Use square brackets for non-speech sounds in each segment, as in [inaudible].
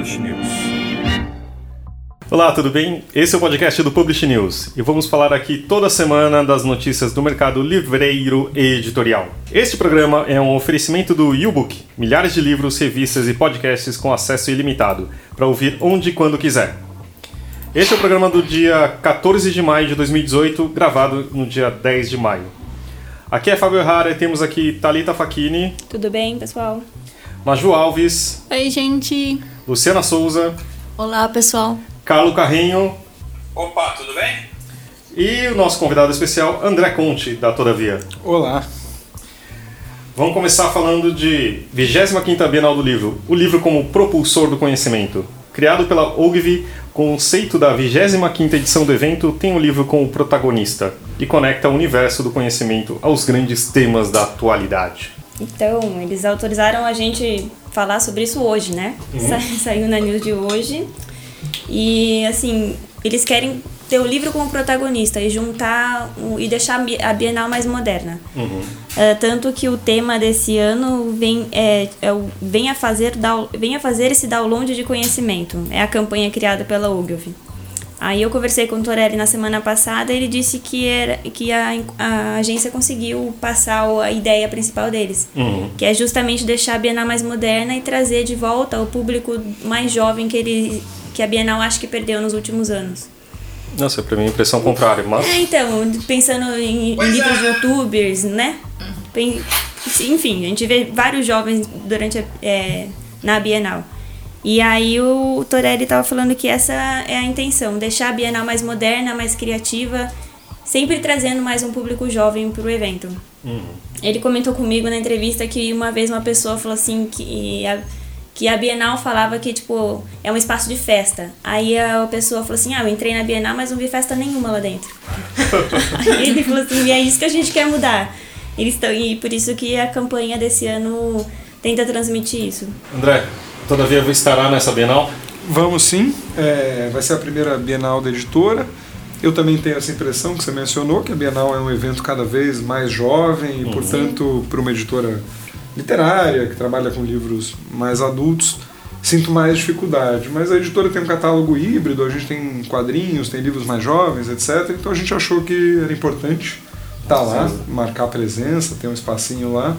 Publish News. Olá, tudo bem? Esse é o podcast do Publish News e vamos falar aqui toda semana das notícias do mercado livreiro e editorial. Este programa é um oferecimento do YouBook, milhares de livros, revistas e podcasts com acesso ilimitado, para ouvir onde e quando quiser. Este é o programa do dia 14 de maio de 2018, gravado no dia 10 de maio. Aqui é Fábio Errara e temos aqui Talita Facchini. Tudo bem, pessoal? Maju Alves. Oi, gente. Luciana Souza. Olá, pessoal. Carlo Carrinho. Opa, tudo bem? E o nosso convidado especial, André Conte, da Todavia. Olá. Vamos começar falando de 25ª Bienal do Livro, o livro como propulsor do conhecimento. Criado pela Ogilvy, o conceito da 25ª edição do evento tem o livro como protagonista e conecta o universo do conhecimento aos grandes temas da atualidade. Então, eles autorizaram a gente falar sobre isso hoje, né? Sa [laughs] saiu na news de hoje. E, assim, eles querem ter o livro como protagonista e juntar o- e deixar a Bienal mais moderna. É, tanto que o tema desse ano vem, é, é o Venha fazer, down- venha fazer esse download de conhecimento. É a campanha criada pela Ogilvy. Aí eu conversei com o Torelli na semana passada e ele disse que, era, que a, a agência conseguiu passar a ideia principal deles. Que é justamente deixar a Bienal mais moderna e trazer de volta o público mais jovem que, ele, que a Bienal acho que perdeu nos últimos anos. Nossa, pra mim é a impressão contrária, mas... É, então, pensando em, em livros de youtubers, né? Enfim, a gente vê vários jovens durante a, é, na Bienal. E aí o Torelli tava falando que essa é a intenção, deixar a Bienal mais moderna, mais criativa, sempre trazendo mais um público jovem pro evento. Ele comentou comigo na entrevista que uma vez uma pessoa falou assim que a, que a Bienal falava que, tipo, é um espaço de festa. Aí a pessoa falou assim, ah, eu entrei na Bienal, mas não vi festa nenhuma lá dentro. [laughs] Aí ele falou assim, e é isso que a gente quer mudar. Eles estão, e por isso que a campanha desse ano tenta transmitir isso. André, Todavia estará nessa Bienal? Vamos sim. É, vai ser a primeira Bienal da editora. Eu também tenho essa impressão que você mencionou, que a Bienal é um evento cada vez mais jovem e, portanto, para uma editora literária que trabalha com livros mais adultos, sinto mais dificuldade. Mas a editora tem um catálogo híbrido, a gente tem quadrinhos, tem livros mais jovens, etc. Então a gente achou que era importante estar lá, marcar presença, ter um espacinho lá.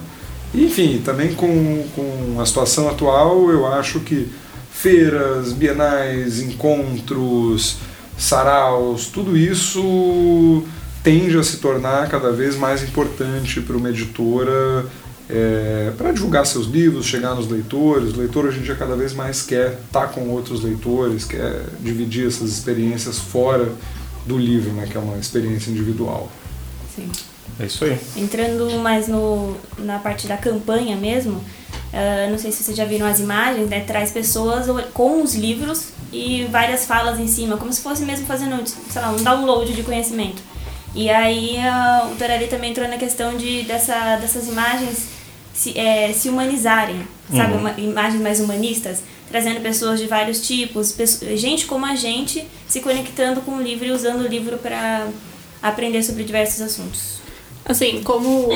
Enfim, também com, com a situação atual, eu acho que feiras, bienais, encontros, saraus, tudo isso tende a se tornar cada vez mais importante para uma editora para divulgar seus livros, chegar nos leitores. O leitor hoje em dia cada vez mais quer estar com outros leitores, quer dividir essas experiências fora do livro, né, que é uma experiência individual. Sim. É isso aí. Entrando mais no, na parte da campanha mesmo, ah, não sei se vocês já viram as imagens, né? Traz pessoas com os livros e várias falas em cima, como se fosse mesmo fazendo, sei lá, um download de conhecimento. E aí ah, o Torelli também entrou na questão de dessa, dessas imagens se, eh, se humanizarem, sabe? Uma, imagens mais humanistas, trazendo pessoas de vários tipos, pesso- gente como a gente se conectando com o livro e usando o livro para aprender sobre diversos assuntos. Assim, como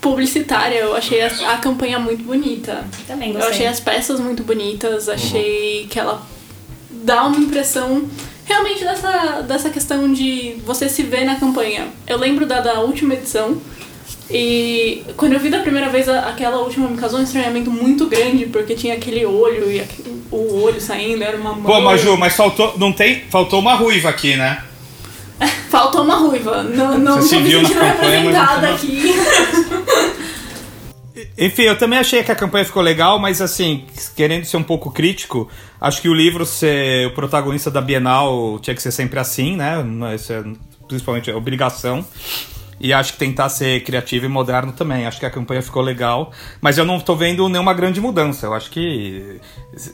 publicitária, eu achei a, a campanha muito bonita. Também Eu gostei. achei as peças muito bonitas, achei que ela dá uma impressão realmente dessa, dessa questão de você se ver na campanha. Eu lembro da, da última edição e quando eu vi da primeira vez aquela última me causou um estranhamento muito grande porque tinha aquele olho e aque- o olho saindo, era uma mão. Pô, Maju, mas faltou, não tem, faltou uma ruiva aqui, né? Faltou uma ruiva. Não, não Você se viu na campanha, mas não aqui. Enfim, eu também achei que a campanha ficou legal, mas assim, querendo ser um pouco crítico, acho que o livro ser o protagonista da Bienal tinha que ser sempre assim, né? Isso é principalmente a obrigação. E acho que tentar ser criativo e moderno também. Acho que a campanha ficou legal, mas eu não tô vendo nenhuma grande mudança. Eu acho que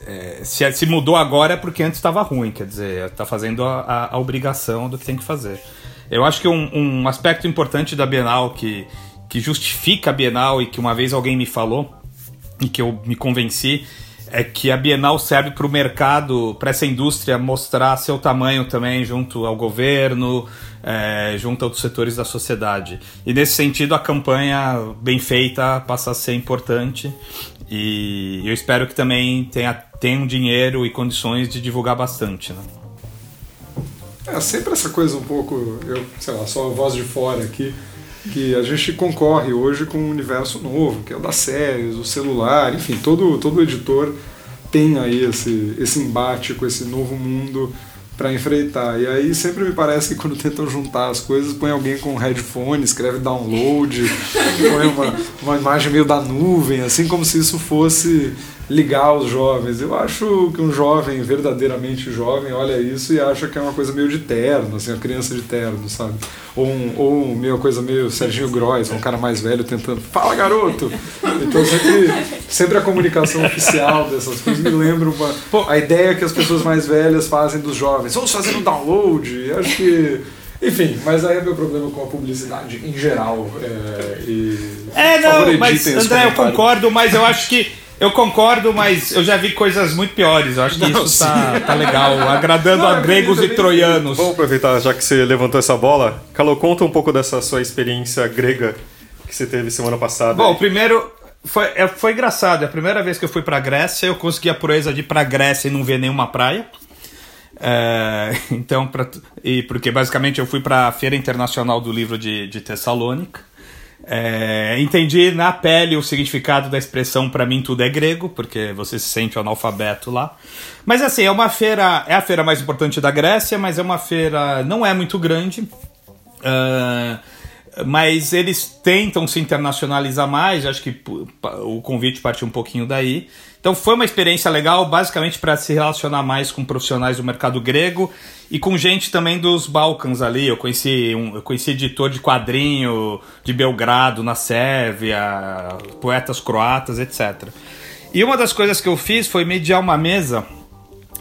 é, se, se mudou agora é porque antes estava ruim, quer dizer, tá fazendo a, a- a obrigação do que tem que fazer. Eu acho que um, um aspecto importante da Bienal que, que justifica a Bienal e que uma vez alguém me falou e que eu me convenci é que a Bienal serve para o mercado, para essa indústria mostrar seu tamanho também junto ao governo, é, junto a outros setores da sociedade. E nesse sentido, a campanha bem feita passa a ser importante. E eu espero que também tenha, tenha um dinheiro e condições de divulgar bastante, né? É sempre essa coisa um pouco, eu, sei lá, só a voz de fora aqui, que a gente concorre hoje com um universo novo, que é o das séries, o celular, enfim, todo, todo editor tem aí esse, esse embate com esse novo mundo para enfrentar. E aí sempre me parece que quando tentam juntar as coisas, põe alguém com um headphone, escreve download, [laughs] põe uma, uma imagem meio da nuvem, assim como se isso fosse ligar os jovens. Eu acho que um jovem, verdadeiramente jovem, olha isso e acha que é uma coisa meio de terno, assim, uma criança de terno, sabe? Ou, um, ou uma coisa meio Serginho Gross, um cara mais velho tentando, fala garoto! Então sempre, sempre a comunicação oficial dessas coisas me lembra uma, a ideia que as pessoas mais velhas fazem dos jovens. Vamos fazer um download, acho que enfim, mas aí é meu problema com a publicidade em geral. É, e é não, mas André, eu concordo, mas eu acho que eu concordo, mas eu já vi coisas muito piores. Eu acho que Não, isso tá, tá, legal, agradando Não, a gregos e troianos. Vamos aproveitar, já que você levantou essa bola. Calou, conta um pouco dessa sua experiência grega que você teve semana passada. Bom, aí. primeiro, foi, é, foi engraçado. É a primeira vez que eu fui pra Grécia, eu consegui a proeza de ir pra Grécia e não ver nenhuma praia. É, [laughs] então, pra, e porque basicamente eu fui para a Feira Internacional do Livro de, de Tessalônica. É, entendi na pele o significado da expressão para mim tudo é grego, porque você se sente analfabeto lá. Mas assim, é uma feira, é a feira mais importante da Grécia, mas é uma feira, não é muito grande. Uh, mas eles tentam se internacionalizar mais, acho que o convite partiu um pouquinho daí. Então foi uma experiência legal, basicamente para se relacionar mais com profissionais do mercado grego e com gente também dos Balcãs ali. Eu conheci um, eu conheci editor de quadrinho de Belgrado, na Sérvia, poetas croatas, etc. E uma das coisas que eu fiz foi mediar uma mesa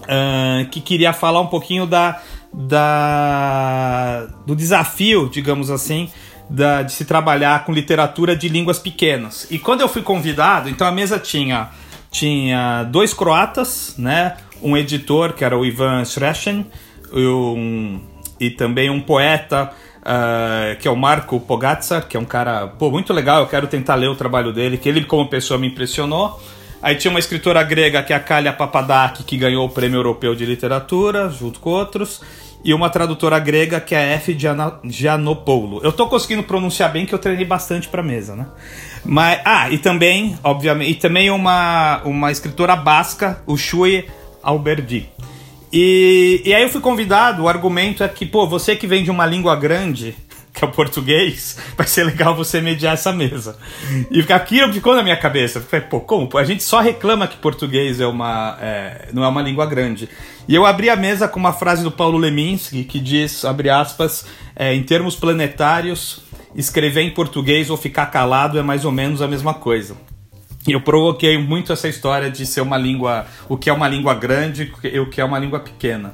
uh, que queria falar um pouquinho da, da do desafio, digamos assim, da, de se trabalhar com literatura de línguas pequenas. E quando eu fui convidado, então a mesa tinha tinha dois croatas, né? Um editor que era o Ivan Sreshen, um, e também um poeta uh, que é o Marco Pogacar, que é um cara pô, muito legal. Eu quero tentar ler o trabalho dele, que ele como pessoa me impressionou. Aí tinha uma escritora grega que é a Kalia Papadaki, que ganhou o Prêmio Europeu de Literatura, junto com outros e uma tradutora grega que é a F. Giannopoulou. Eu tô conseguindo pronunciar bem que eu treinei bastante para mesa, né? Mas ah, e também, obviamente, e também uma uma escritora basca, o Shui Alberdi. E, e aí eu fui convidado, o argumento é que, pô, você que vem de uma língua grande, que é o português, vai ser legal você mediar essa mesa. E aquilo ficou na minha cabeça. Falei, pô, como? A gente só reclama que português é uma, é, não é uma língua grande. E eu abri a mesa com uma frase do Paulo Leminski que diz, abre aspas, é, em termos planetários, escrever em português ou ficar calado é mais ou menos a mesma coisa. E eu provoquei muito essa história de ser uma língua, o que é uma língua grande e o que é uma língua pequena.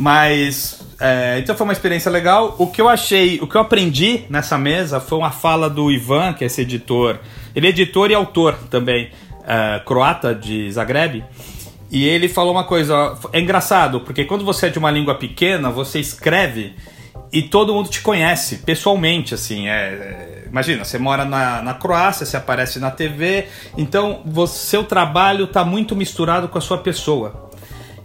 Mas é, então foi uma experiência legal. O que eu achei, o que eu aprendi nessa mesa foi uma fala do Ivan, que é esse editor. Ele é editor e autor também, é, croata de Zagreb. E ele falou uma coisa, é engraçado, porque quando você é de uma língua pequena, você escreve e todo mundo te conhece pessoalmente, assim. É, é, imagina, você mora na, na Croácia, você aparece na TV, então você, seu trabalho está muito misturado com a sua pessoa.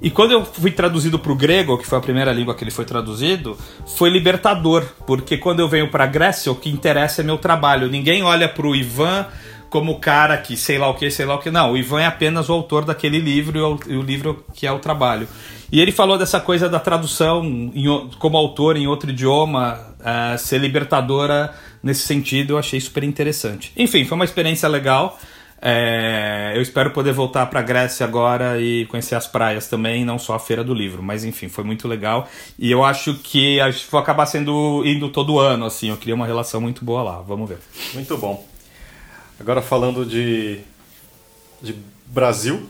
E quando eu fui traduzido para o grego, que foi a primeira língua que ele foi traduzido, foi libertador, porque quando eu venho para Grécia, o que interessa é meu trabalho. Ninguém olha para o Ivan como o cara que sei lá o que, sei lá o que. Não, o Ivan é apenas o autor daquele livro e o, livro que é o trabalho. E ele falou dessa coisa da tradução em, como autor em outro idioma uh, ser libertadora nesse sentido, eu achei super interessante. Enfim, foi uma experiência legal. É, eu espero poder voltar para a Grécia agora e conhecer as praias também, não só a Feira do Livro. Mas enfim, foi muito legal. E eu acho que vou acabar sendo indo todo ano, assim. Eu queria uma relação muito boa lá. Vamos ver. Muito bom. Agora falando de, de Brasil.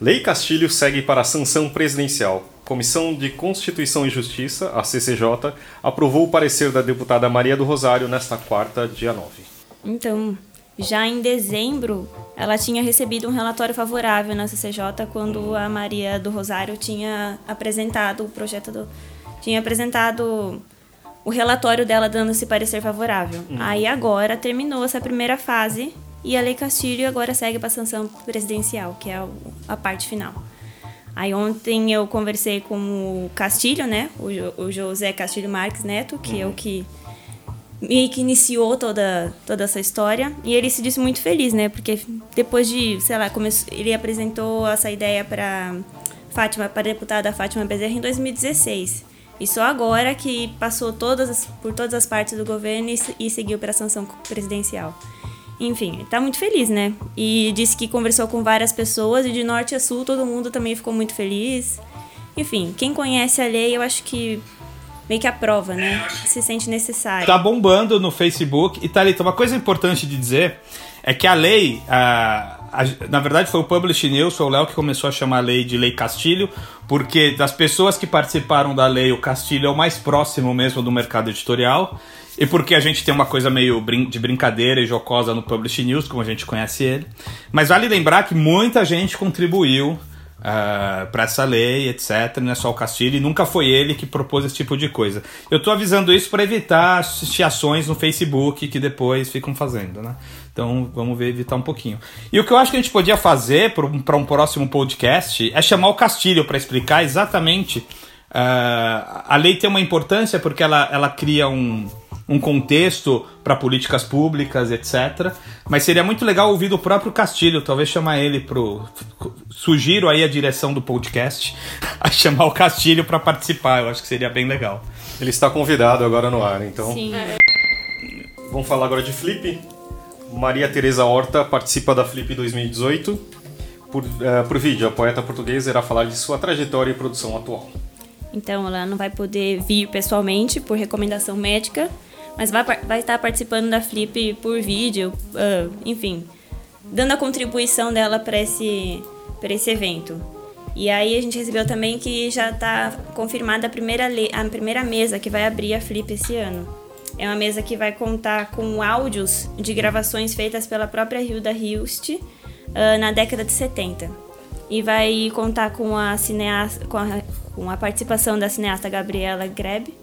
Lei Castilho segue para a sanção presidencial. Comissão de Constituição e Justiça, a CCJ, aprovou o parecer da deputada Maria do Rosário nesta quarta, dia 9. Então, já em dezembro, ela tinha recebido um relatório favorável na CCJ quando a Maria do Rosário tinha apresentado o projeto do. tinha apresentado o relatório dela dando esse parecer favorável. Uhum. Aí agora terminou essa primeira fase e a Lei Castilho agora segue para a sanção presidencial, que é a, parte final. Aí ontem eu conversei com o Castilho, né? O, jo, o José Castilho Marques Neto, que uhum. é o que meio que iniciou toda, toda essa história. E ele se disse muito feliz, né? Porque depois de, sei lá, começou, ele apresentou essa ideia para Fátima, para a deputada Fátima Bezerra em 2016. E só agora que passou todas por todas as partes do governo e, e seguiu para a sanção presidencial. Enfim, está muito feliz, né? E disse que conversou com várias pessoas e de norte a sul todo mundo também ficou muito feliz. Enfim, quem conhece a lei, eu acho que meio que aprova, né? Se sente necessário. Tá bombando no Facebook. E Thalita, uma coisa importante de dizer é que a lei, a, a, na verdade foi o Publish News, foi o Léo que começou a chamar a lei de Lei Castilho, porque das pessoas que participaram da lei, o Castilho é o mais próximo mesmo do mercado editorial. E porque a gente tem uma coisa meio de brincadeira e jocosa no Publish News, como a gente conhece ele. Mas vale lembrar que muita gente contribuiu uh, ah, para essa lei, etc. Não é só o Castilho, e nunca foi ele que propôs esse tipo de coisa. Eu estou avisando isso para evitar ações no Facebook que depois ficam fazendo, né? Então vamos ver, evitar um pouquinho. E o que eu acho que a gente podia fazer para um próximo podcast é chamar o Castilho para explicar exatamente. Uh, a lei tem uma importância porque ela, ela cria um um contexto para políticas públicas, etc. Mas seria muito legal ouvir do próprio Castilho, talvez chamar ele pro. Sugiro aí a direção do podcast [laughs] a chamar o Castilho para participar, eu acho que seria bem legal. Ele está convidado agora no ar, então. Sim. Vamos falar agora de Flip. Maria Tereza Horta participa da Flip 2018. Por, uh, por vídeo, a poeta portuguesa irá falar de sua trajetória e produção atual. Então, ela não vai poder vir pessoalmente por recomendação médica, mas vai, vai estar participando da Flip por vídeo, uh, enfim, dando a contribuição dela para esse, esse evento. E aí a gente recebeu também que já está confirmada a primeira, a primeira mesa que vai abrir a Flip esse ano. É uma mesa que vai contar com áudios de gravações feitas pela própria Hilda Hilst uh, na década de 70. E vai contar com a, cineasta, com a, com a participação da cineasta Gabriela Grebe,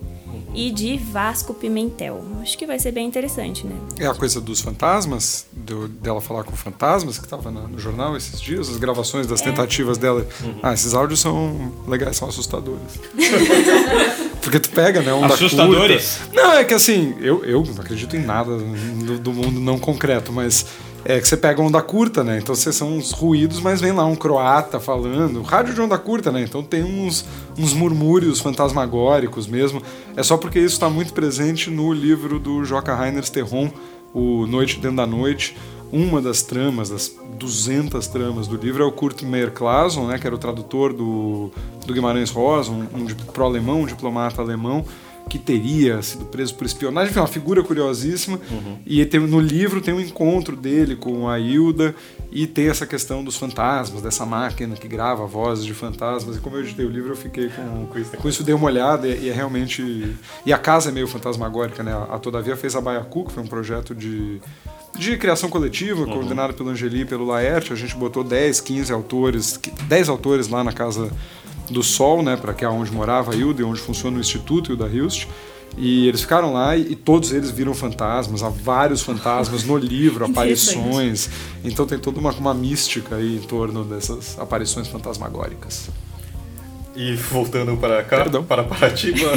e de Vasco Pimentel. Acho que vai ser bem interessante, né? É a coisa dos fantasmas, do, dela falar com fantasmas, que estava no jornal esses dias, as gravações das é. tentativas dela. Uhum. Ah, esses áudios são legais, são assustadores. [laughs] Porque tu pega, né? Onda Assustadores? Curta. Não, é que assim, eu, eu não acredito em nada do, do mundo não concreto, mas é que você pega onda curta, né? Então vocês são uns ruídos, mas vem lá um croata falando. Rádio de onda curta, né? Então tem uns, uns murmúrios fantasmagóricos mesmo. É só porque isso está muito presente no livro do Joca Rainer Terron, O Noite Dentro da Noite. Uma das tramas, das 200 tramas do livro é o Kurt Meyer Clason, né? Que era o tradutor do, do Guimarães Rosa, um, um pro-alemão, um diplomata alemão que teria sido preso por espionagem, enfim, uma figura curiosíssima. Uhum. E tem, no livro tem um encontro dele com a Hilda e tem essa questão dos fantasmas, dessa máquina que grava vozes de fantasmas. E como eu editei o livro, eu fiquei com, com, isso, com isso, dei uma olhada e, e, é realmente. E a casa é meio fantasmagórica, né? A, a Todavia fez a Baiacu, que foi um projeto de de criação coletiva, uhum. coordenado pelo Angeli e pelo Laerte. A gente botou 10, 15 autores, 10 autores lá na casa do Sol, né, para que é onde morava a Hilda e onde funciona o Instituto Hilda Hilst. E eles ficaram lá e, e, todos eles viram fantasmas, há vários fantasmas no [laughs] livro, aparições. Então tem toda uma, uma mística aí em torno dessas aparições fantasmagóricas. E voltando para cá, Perdão. para Paratiba,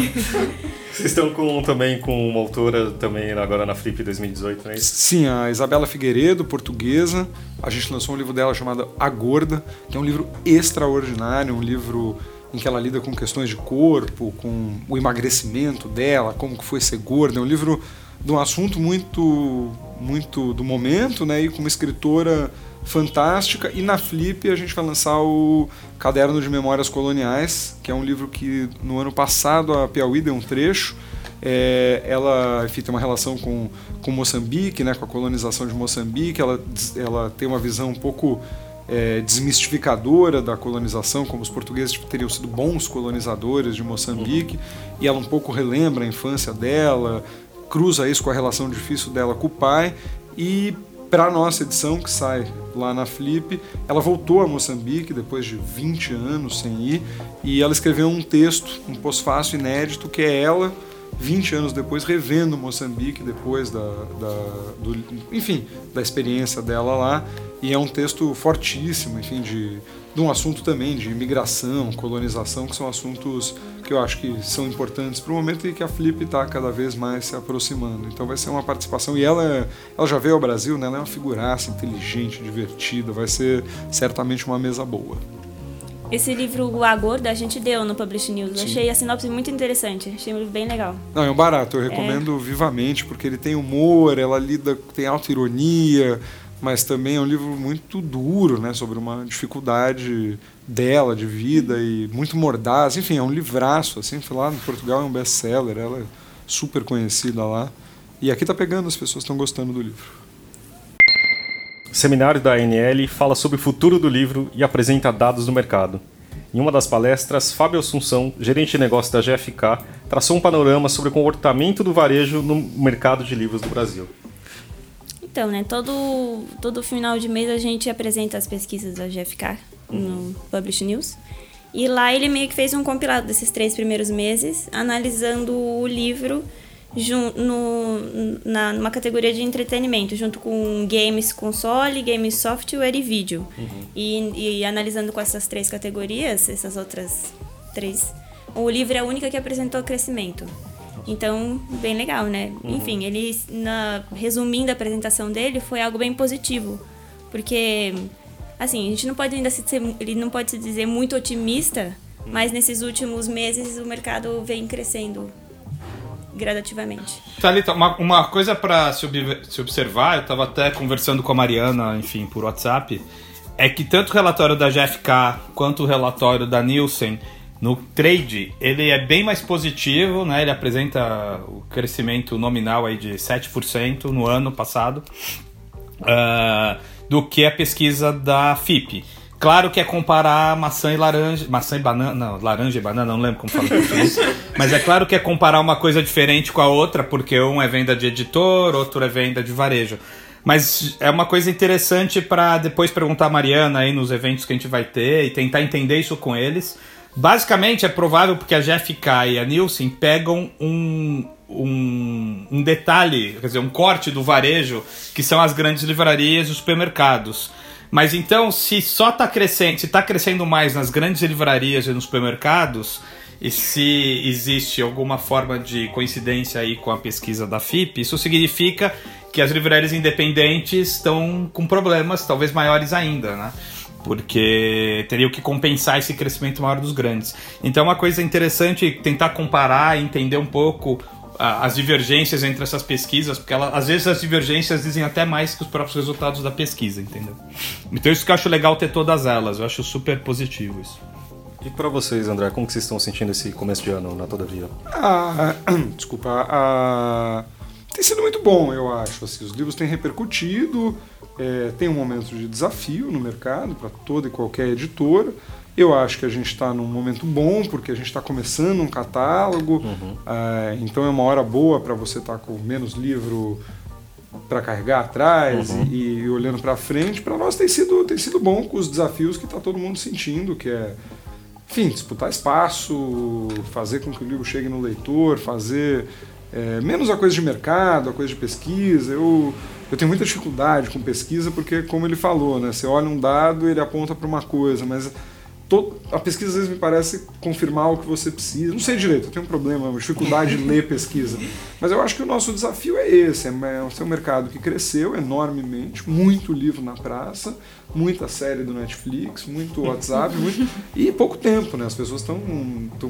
[laughs] vocês estão com, também com uma autora também agora na Flip 2018, né? Sim, a Isabela Figueiredo, portuguesa. A gente lançou um livro dela chamado A Gorda, que é um livro extraordinário, um livro em que ela lida com questões de corpo, com o emagrecimento dela, como que foi ser gorda. É um livro de um assunto muito, muito do momento, né? E com uma escritora fantástica. E na Flip a gente vai lançar o Caderno de Memórias Coloniais, que é um livro que no ano passado a Piauí deu um trecho. É, ela enfim, tem uma relação com, com Moçambique, né, com a colonização de Moçambique. Ela, ela tem uma visão um pouco é, desmistificadora da colonização, como os portugueses teriam sido bons colonizadores de Moçambique. E ela um pouco relembra a infância dela, cruza isso com a relação difícil dela com o pai. E para a nossa edição, que sai lá na Flip, ela voltou a Moçambique depois de 20 anos sem ir e ela escreveu um texto, um pós-fácil inédito, que é ela 20 anos depois, revendo Moçambique depois da, da do, enfim, da experiência dela lá. E é um texto fortíssimo, enfim, de, de um assunto também de imigração, colonização, que são assuntos que eu acho que são importantes para o momento e que a Flip está cada vez mais se aproximando. Então vai ser uma participação. E ela, ela já veio ao Brasil, né? ela é uma figuraça, inteligente, divertida, vai ser certamente uma mesa boa. Esse livro, O A Gorda, a gente deu no Publish News. Sim. Achei a sinopse muito interessante. Achei um livro bem legal. Não, é um barato. Eu recomendo é. vivamente, porque ele tem humor, ela lida, tem auto-ironia, mas também é um livro muito duro, né? Sobre uma dificuldade dela, de vida, e muito mordaz. Enfim, é um livraço, assim. Lá no Portugal é um best-seller, ela é super conhecida lá. E aqui tá pegando, as pessoas estão gostando do livro seminário da ANL fala sobre o futuro do livro e apresenta dados do mercado. Em uma das palestras, Fábio Assunção, gerente de negócio da GFK, traçou um panorama sobre o comportamento do varejo no mercado de livros do Brasil. Então, né, todo, todo final de mês a gente apresenta as pesquisas da GFK no Publish News. E lá ele meio que fez um compilado desses três primeiros meses, analisando o livro no, na, numa categoria de entretenimento, junto com games console, games software e vídeo. Uhum. E, e analisando com essas três categorias, essas outras três, o livro é a única que apresentou crescimento. Então, bem legal, né? Uhum. Enfim, ele, na, resumindo a apresentação dele, foi algo bem positivo. Porque, assim, a gente não pode ainda se ser, ele não pode se dizer muito otimista, uhum. mas nesses últimos meses o mercado vem crescendo gradativamente. Thalita, uma, uma coisa para se, se, observar, eu estava até conversando com a Mariana, enfim, por WhatsApp, é que tanto o relatório da GFK quanto o relatório da Nielsen no trade, ele é bem mais positivo, né? Ele apresenta o crescimento nominal aí de 7% no ano passado uh, do que a pesquisa da FIP. Claro que é comparar maçã e laranja. Maçã e banana. Não, laranja e banana, não lembro como fala isso. [laughs] Mas é claro que é comparar uma coisa diferente com a outra, porque um é venda de editor, outro é venda de varejo. Mas é uma coisa interessante para depois perguntar a Mariana aí nos eventos que a gente vai ter e tentar entender isso com eles. Basicamente é provável porque a GFK e a Nielsen pegam um, um, um detalhe, quer dizer, um corte do varejo, que são as grandes livrarias e os supermercados. Mas então, se só está crescendo, se está crescendo mais nas grandes livrarias e nos supermercados, e se existe alguma forma de coincidência aí com a pesquisa da FIP, isso significa que as livrarias independentes estão com problemas, talvez maiores ainda, né? Porque teriam que compensar esse crescimento maior dos grandes. Então, é uma coisa interessante tentar comparar e entender um pouco as divergências entre essas pesquisas, porque ela, às vezes as divergências dizem até mais que os próprios resultados da pesquisa, entendeu? Então isso que eu acho legal ter todas elas, eu acho super positivo isso. E para vocês, André, como que vocês estão sentindo esse começo de ano na Todavia? Ah, [clears throat] desculpa, ah, tem sido muito bom, eu acho. Assim, os livros têm repercutido, é, tem um momento de desafio no mercado para toda e qualquer editora. Eu acho que a gente está num momento bom, porque a gente está começando um catálogo, uhum. é, então é uma hora boa para você estar tá com menos livro para carregar atrás uhum. e, e, olhando para frente. Para nós tem sido, tem sido bom com os desafios que está todo mundo sentindo, que é, enfim, disputar espaço, fazer com que o livro chegue no leitor, fazer é, menos a coisa de mercado, a coisa de pesquisa. Eu, eu tenho muita dificuldade com pesquisa porque, como ele falou, né, você olha um dado ele aponta para uma coisa, mas A pesquisa às vezes me parece confirmar o que você precisa. Não sei direito, eu tenho um problema, uma dificuldade de ler pesquisa. Mas eu acho que o nosso desafio é esse: é, é um mercado que cresceu enormemente, muito livro na praça, muita série do Netflix, muito WhatsApp, muito, e pouco tempo, né? As pessoas estão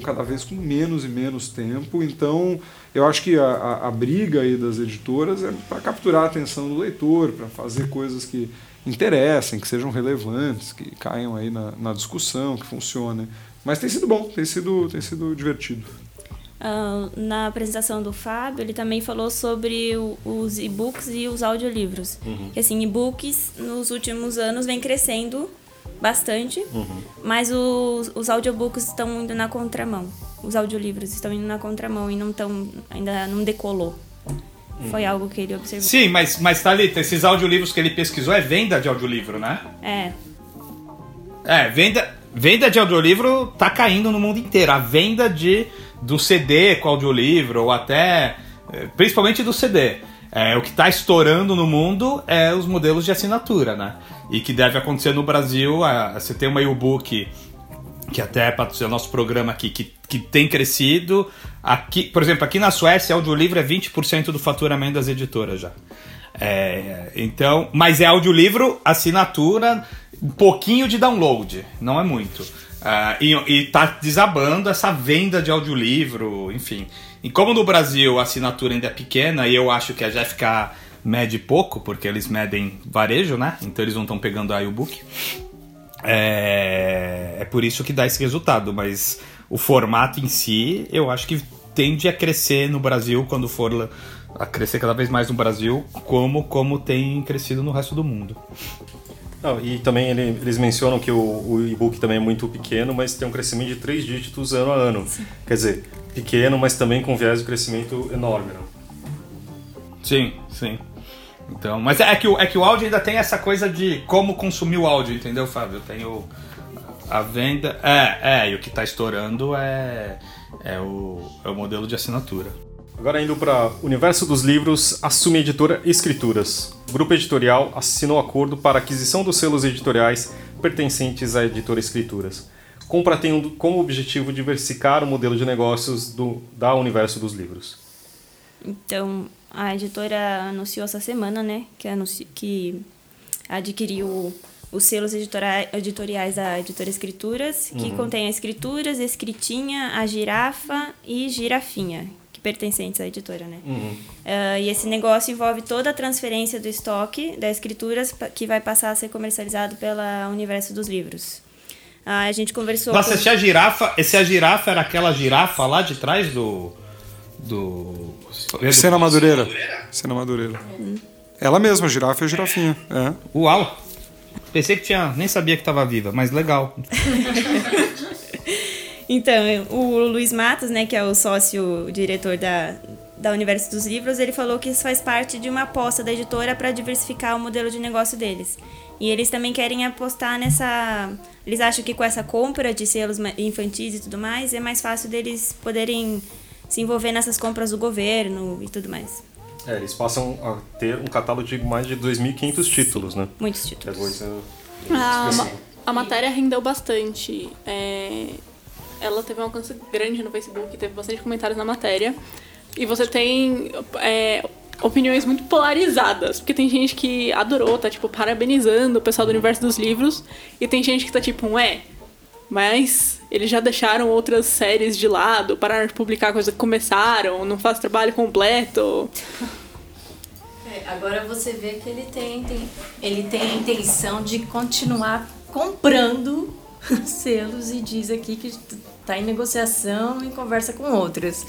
cada vez com menos e menos tempo. Então, eu acho que a, a, a briga aí das editoras é para capturar a atenção do leitor, para fazer coisas que interessem, que sejam relevantes, que caiam aí na, na discussão, que funcionem. Mas tem sido bom, tem sido, tem sido divertido. Uh, na apresentação do Fábio, ele também falou sobre o, os e-books e os audiolivros. Uhum. Que, assim, e-books nos últimos anos vem crescendo bastante, uhum. mas os, os audiobooks estão indo na contramão. Os audiolivros estão indo na contramão e não estão ainda não decolou. Foi algo que ele observou. Sim, mas, mas Thalita, esses audiolivros que ele pesquisou é venda de audiolivro, né? É. É, venda, venda de audiolivro tá caindo no mundo inteiro. A venda de do CD com audiolivro, ou até. eh, Principalmente do CD. É, o que está estourando no mundo é os modelos de assinatura, né? E que deve acontecer no Brasil. ah, Você tem uma e-book que até patrocina o nosso programa aqui, que, que tem crescido. Aqui, por exemplo, aqui na Suécia, audiolivro é 20% do faturamento das editoras já. É, então, mas é audiolivro, assinatura, um pouquinho de download, não é muito. Ah, e, e tá desabando essa venda de audiolivro, enfim. E como no Brasil a assinatura ainda é pequena, e eu acho que a GFK mede pouco, porque eles medem varejo, né? Então eles não estão pegando a e-book. É, é por isso que dá esse resultado, mas o formato em si, eu acho que tende a crescer no Brasil quando for a crescer cada vez mais no Brasil, como como tem crescido no resto do mundo. Não, e também ele- eles mencionam que o, o e-book também é muito pequeno, mas tem um crescimento de três dígitos ano a ano. Quer dizer, pequeno, mas também com viés de crescimento enorme. Né? Sim, sim. Então, mas é que, é que o áudio ainda tem essa coisa de como consumir o áudio, entendeu, Fábio? Tem o, a venda. É, é, e o que tá estourando é, é, o, é o modelo de assinatura. Agora indo para o universo dos livros, assume a editora Escrituras. O grupo editorial assinou acordo para aquisição dos selos editoriais pertencentes à editora Escrituras. Compra tem como objetivo diversificar o modelo de negócios do, da universo dos livros. Então, a editora anunciou essa semana, né, que, anunci... que adquiriu os selos editora... editoriais da editora Escrituras, que contém a Escrituras, Escritinha, a Girafa e Girafinha, que pertencentes à editora, né. Ah, e esse negócio envolve toda a transferência do estoque da Escrituras, que vai passar a ser comercializado pela Universo dos Livros. Ah, a gente conversou Nossa, com... se a girafa. Se a girafa era aquela girafa lá de trás do. Do. Cena Madureira. Cena Madureira. Ela mesma, girafa e girafinha. É. Uau! Pensei que tinha. Nem sabia que tava viva, mas legal. [laughs] Então, o Luiz Matos, né, que é o sócio diretor da, da Universo dos Livros, ele falou que isso faz parte de uma aposta da editora para diversificar o modelo de negócio deles. E eles também querem apostar nessa. Eles acham que com essa compra de selos infantis e tudo mais, é mais fácil deles poderem se envolver nessas compras do governo e tudo mais. É, eles passam a ter um catálogo de mais de 2.500 títulos, né? Muitos É títulos. coisa A, ma- a matéria rendeu bastante. É, ela teve um alcance grande no Facebook, teve bastante comentários na matéria. E você tem é, opiniões muito polarizadas. Porque tem gente que adorou, tá tipo parabenizando o pessoal do universo dos livros. E tem gente que tá tipo, um é. Mas eles já deixaram outras séries de lado, pararam de publicar coisas que começaram, não faz trabalho completo. É, agora você vê que ele tem, tem- ele tem a intenção de continuar comprando [laughs] selos e diz aqui que está em negociação e conversa com outras.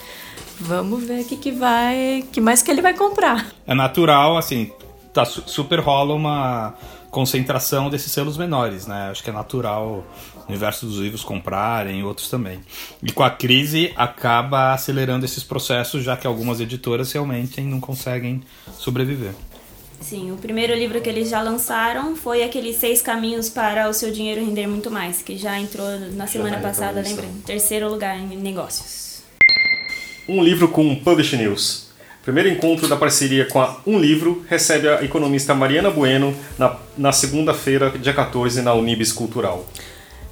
Vamos ver o que, que vai. que mais que ele vai comprar. É natural, assim, tá su- super rola uma concentração desses selos menores, né? Acho que é natural universo dos livros comprarem e outros também. E com a crise acaba acelerando esses processos, já que algumas editoras realmente não conseguem sobreviver. Sim, o primeiro livro que eles já lançaram foi aquele Seis Caminhos para o Seu Dinheiro Render Muito Mais, que já entrou na semana entrou passada, lembra? Terceiro lugar em negócios. Um livro com Publish News. Primeiro encontro da parceria com a Um Livro recebe a economista Mariana Bueno na, na segunda-feira, dia 14, na Unibis Cultural.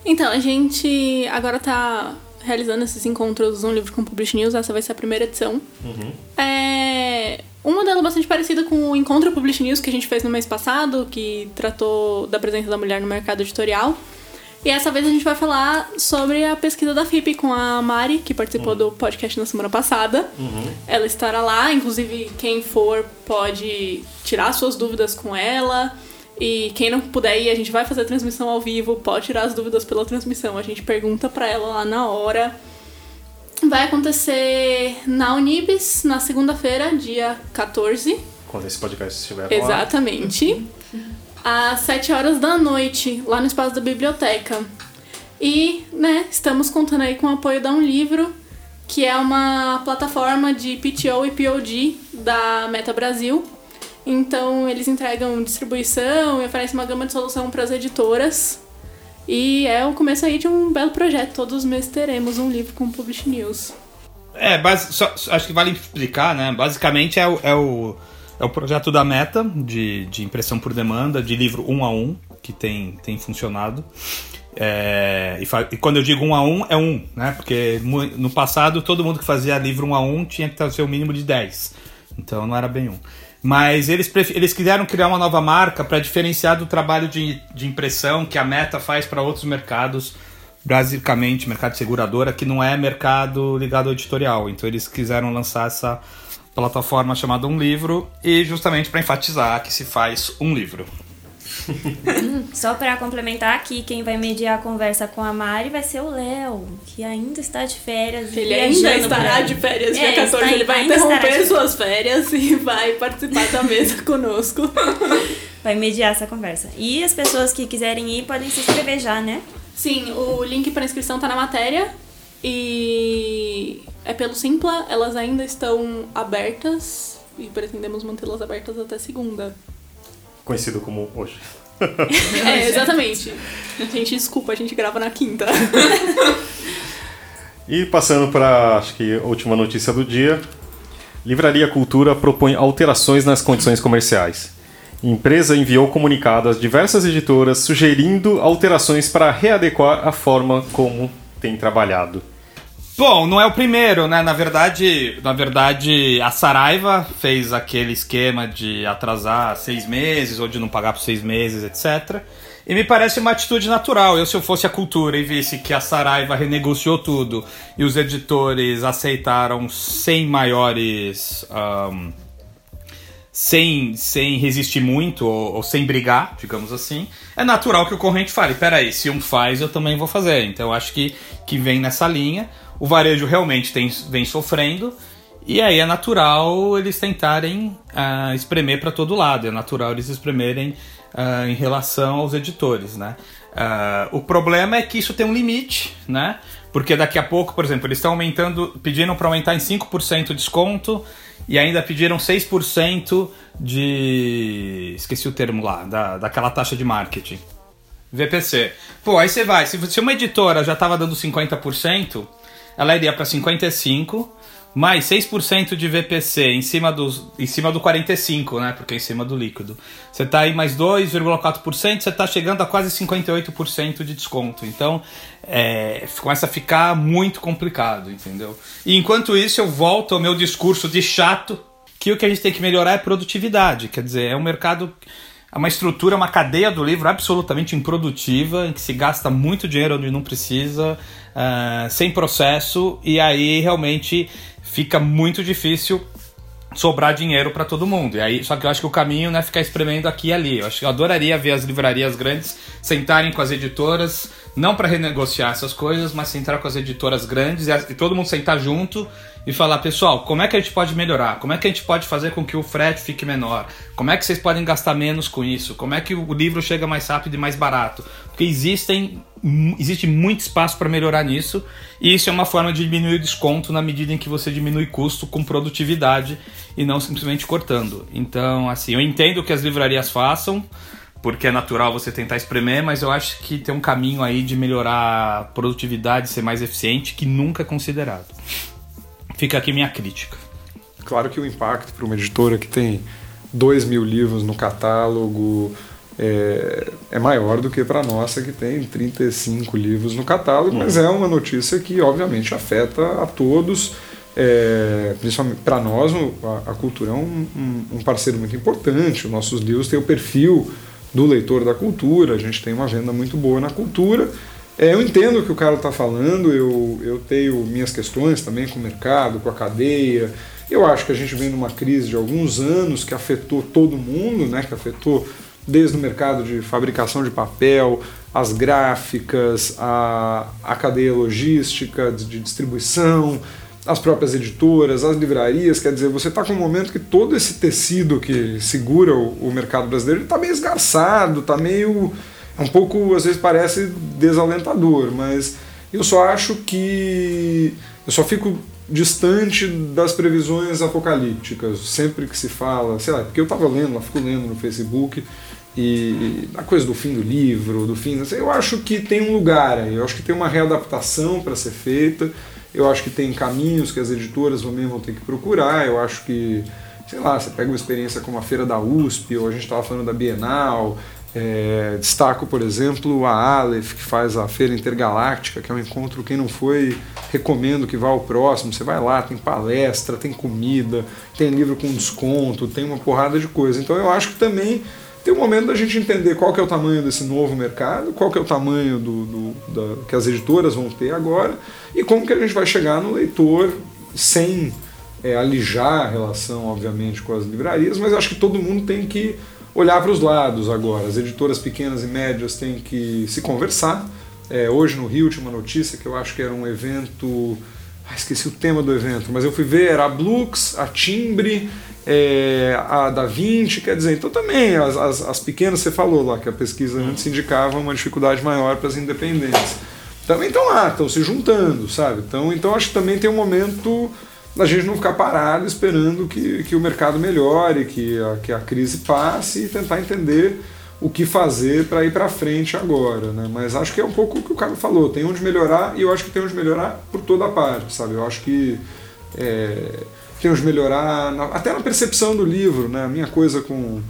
Então, a gente agora tá realizando esses encontros um livro com Publish News, essa vai ser a primeira edição. É um modelo bastante parecido com o Encontro Publish News que a gente fez no mês passado, que tratou da presença da mulher no mercado editorial. E essa vez a gente vai falar sobre a pesquisa da FIP com a Mari, que participou do podcast na semana passada. Ela estará lá, inclusive quem for pode tirar suas dúvidas com ela. E quem não puder ir, a gente vai fazer a transmissão ao vivo, pode tirar as dúvidas pela transmissão. A gente pergunta pra ela lá na hora. Vai acontecer na Unibis, na segunda-feira, dia 14. Quando esse podcast estiver lá. Exatamente. Às 7 horas da noite, lá no espaço da biblioteca. E, né, estamos contando aí com o apoio da Um Livro, que é uma plataforma de PTO e POD da Meta Brasil. Então, eles entregam distribuição e oferecem uma gama de solução para as editoras. E é o começo aí de um belo projeto. Todos os meses teremos um livro com Publish News. É, base, só, acho que vale explicar, né? Basicamente é o, é o, é o projeto da Meta de, de impressão por demanda, de livro um a um, que tem, tem funcionado. É, e, e, quando eu digo um a um, é um, né? Porque no passado todo mundo que fazia livro um a um tinha que ser o mínimo de 10. Então não era bem um. Mas eles, eles quiseram criar uma nova marca para diferenciar do trabalho de, de impressão que a Meta faz para outros mercados, basicamente mercado de seguradora, que não é mercado ligado ao editorial. Então eles quiseram lançar essa plataforma chamada Um Livro e justamente para enfatizar que se faz um livro. Só para complementar aqui, quem vai mediar a conversa com a Mari vai ser o Léo, que ainda está de férias. Ele ainda estará de férias, dia é, 14. Está, ele vai interromper suas férias e vai participar da mesa conosco. [laughs] Vai mediar essa conversa. E as pessoas que quiserem ir podem se inscrever já, né? Sim, o link para inscrição está na matéria. E é pelo Simpla, elas ainda estão abertas e pretendemos mantê-las abertas até segunda conhecido como hoje. [laughs] é, exatamente. A gente, desculpa, a gente grava na quinta. [laughs] e passando para, acho que, a última notícia do dia. Livraria Cultura propõe alterações nas condições comerciais. empresa enviou comunicado às diversas editoras sugerindo alterações para readequar a forma como tem trabalhado. Bom, não é o primeiro, né? Na verdade, na verdade, a Saraiva fez aquele esquema de atrasar seis meses ou de não pagar por seis meses, etc. E me parece uma atitude natural. Eu, se eu fosse a cultura e visse que a Saraiva renegociou tudo e os editores aceitaram sem maiores. Um, sem, sem resistir muito ou, ou, sem brigar, digamos assim, é natural que o corrente fale: peraí, se um faz, eu também vou fazer. Então eu acho que, que vem nessa linha o varejo realmente tem, vem sofrendo. E aí é natural eles tentarem uh, espremer para todo lado, é natural eles espremerem uh, em relação aos editores, né? Uh, o problema é que isso tem um limite, né? Porque daqui a pouco, por exemplo, eles estão aumentando, pediram para aumentar em 5% o desconto e ainda pediram 6% de. esqueci o termo lá, da, daquela taxa de marketing. VPC. Pô, aí você vai, se, se uma editora já estava dando 50%, ela iria para 55, mais 6% de VPC em cima, dos, em cima do 45, né? Porque é em cima do líquido. Você está aí mais 2,4%, você está chegando a quase 58% de desconto. Então, é, começa a ficar muito complicado, entendeu? E enquanto isso, eu volto ao meu discurso de chato, que o que a gente tem que melhorar é produtividade. Quer dizer, é um mercado é uma estrutura, uma cadeia do livro absolutamente improdutiva, em que se gasta muito dinheiro onde não precisa, uh, sem processo, e aí realmente fica muito difícil sobrar dinheiro para todo mundo. E aí, só que eu acho que o caminho não é ficar espremendo aqui e ali. Eu acho que eu adoraria ver as livrarias grandes sentarem com as editoras, não para renegociar essas coisas, mas sentar com as editoras grandes e, e todo mundo sentar junto e falar, pessoal, como é que a gente pode melhorar? Como é que a gente pode fazer com que o frete fique menor? Como é que vocês podem gastar menos com isso? Como é que o livro chega mais rápido e mais barato? Porque existem existe muito espaço para melhorar nisso, e isso é uma forma de diminuir o desconto na medida em que você diminui custo com produtividade e não simplesmente cortando. Então, assim, eu entendo que as livrarias façam, porque é natural você tentar espremer, mas eu acho que tem um caminho aí de melhorar a produtividade, ser mais eficiente, que nunca é considerado. Fica aqui minha crítica. Claro que o impacto para uma editora que tem 2 mil livros no catálogo é, é maior do que para a nossa, que tem 35 livros no catálogo, mas é uma notícia que, obviamente, afeta a todos. É, principalmente para nós, a, a, cultura é um, um, um, parceiro muito importante. Os nossos livros têm o perfil do leitor da cultura, a gente tem uma venda muito boa na cultura é, eu entendo o que o cara está falando, eu, eu tenho minhas questões também com o mercado, com a cadeia. Eu acho que a gente vem numa crise de alguns anos que afetou todo mundo, né, que afetou desde o mercado de fabricação de papel, as gráficas, a, a cadeia logística de distribuição, as próprias editoras, as livrarias. Quer dizer, você está com um momento que todo esse tecido que segura o, o mercado brasileiro está meio esgarçado, está meio um pouco, às vezes parece desalentador, mas eu só acho que eu só fico distante das previsões apocalípticas, sempre que se fala, sei lá, porque eu estava lendo, eu fico lendo no Facebook e a coisa do fim do livro, do fim, eu acho que tem um lugar aí, eu acho que tem uma readaptação para ser feita. Eu acho que tem caminhos que as editoras também vão ter que procurar. Eu acho que, sei lá, você pega uma experiência como a Feira da USP, ou a gente estava falando da Bienal. É, destaco, por exemplo, a Aleph, que faz a Feira Intergaláctica, que é um encontro, quem não foi, recomendo que vá ao próximo. Você vai lá, tem palestra, tem comida, tem livro com desconto, tem uma porrada de coisa. Então eu acho que também tem o um momento da gente entender qual que é o tamanho desse novo mercado, qual que é o tamanho do, do da, que as editoras vão ter agora e como que a gente vai chegar no leitor sem é, alijar a relação, obviamente, com as livrarias, mas acho que todo mundo tem que olhar para os lados agora. As editoras pequenas e médias têm que se conversar. É, hoje no Rio tinha uma notícia que eu acho que era um evento. Ah, esqueci o tema do evento, mas eu fui ver, era a Blux, a Timbre, é, a Da Vinci, quer dizer, então também as, as, as, pequenas, você falou lá que a pesquisa antes indicava uma dificuldade maior para as independentes. Também estão lá, estão se juntando, sabe? Então, então acho que também tem um momento da gente não ficar parado esperando que, que o mercado melhore, que a, que a crise passe e tentar entender o que fazer para ir para frente agora, né? Mas acho que é um pouco o que o cara falou, tem onde melhorar e eu acho que tem onde melhorar por toda parte, sabe? Eu acho que é, tem onde melhorar na, até na percepção do livro, né? A minha coisa com,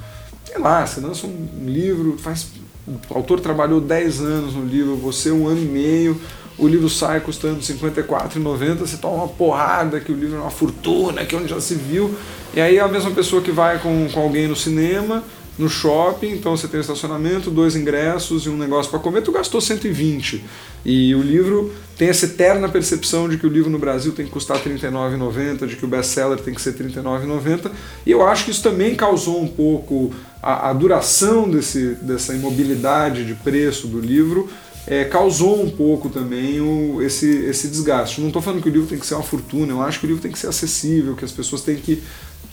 sei lá, você lança um livro, faz, o autor trabalhou 10 anos no livro, você um ano e meio, o livro sai custando R$ 54,90, você toma uma porrada que o livro é uma fortuna, que onde já se viu. E aí é a mesma pessoa que vai com, com alguém no cinema, no shopping, então você tem estacionamento, dois ingressos e um negócio para comer, tu gastou 120. E o livro tem essa eterna percepção de que o livro no Brasil tem que custar R$ 39,90, de que o best-seller tem que ser R$ 39,90. E eu acho que isso também causou um pouco a, a duração desse, dessa imobilidade de preço do livro, é, causou um pouco também o, esse, esse desgaste. Não estou falando que o livro tem que ser uma fortuna, eu acho que o livro tem que ser acessível, que as pessoas têm que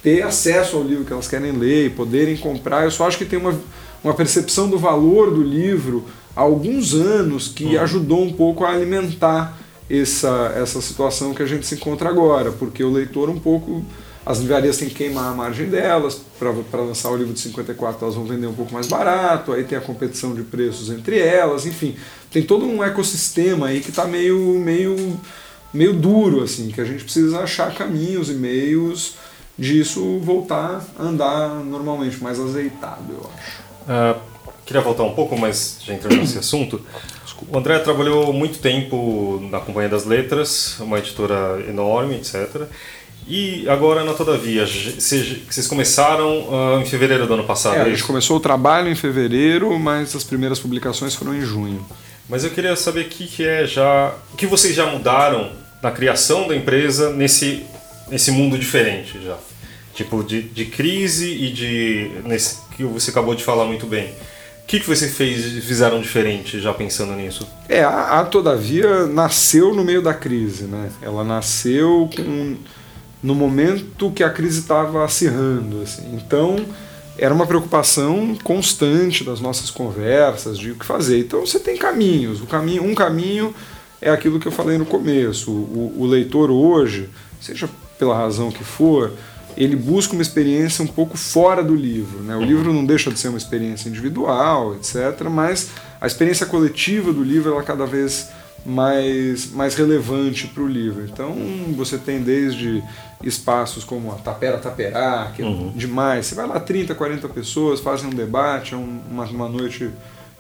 ter acesso ao livro que elas querem ler e poderem comprar. Eu só acho que tem uma, uma percepção do valor do livro há alguns anos que uhum. ajudou um pouco a alimentar essa, essa situação que a gente se encontra agora, porque o leitor um pouco as livrarias têm que queimar a margem delas, para lançar o livro de 54 elas vão vender um pouco mais barato, aí tem a competição de preços entre elas, enfim, tem todo um ecossistema aí que está meio, meio, meio duro, assim, que a gente precisa achar caminhos e meios disso voltar a andar normalmente, mais azeitado, eu acho. Uh, queria voltar um pouco, mas já entrando nesse [coughs] assunto. O André trabalhou muito tempo na Companhia das Letras, uma editora enorme, etc. E agora na Todavia, vocês começaram uh, em fevereiro do ano passado? É, a gente começou o trabalho em fevereiro, mas as primeiras publicações foram em junho. Mas eu queria saber o que, que é já, o que vocês já mudaram na criação da empresa nesse, nesse mundo diferente já, tipo de, de crise e de nesse que você acabou de falar muito bem. O que, que vocês fez, fizeram diferente já pensando nisso? É, a, a Todavia nasceu no meio da crise, né? Ela nasceu com no momento que a crise estava acirrando. Assim. Então, era uma preocupação constante das nossas conversas de o que fazer. Então, você tem caminhos. O caminho, um caminho é aquilo que eu falei no começo. O, o leitor hoje, seja pela razão que for, ele busca uma experiência um pouco fora do livro. Né? O livro não deixa de ser uma experiência individual, etc., mas a experiência coletiva do livro ela cada vez mais, mais relevante para o livro. Então você tem desde espaços como a Tapera Taperá, que é uhum. demais. Você vai lá 30, 40 pessoas, fazem um debate, é uma, uma noite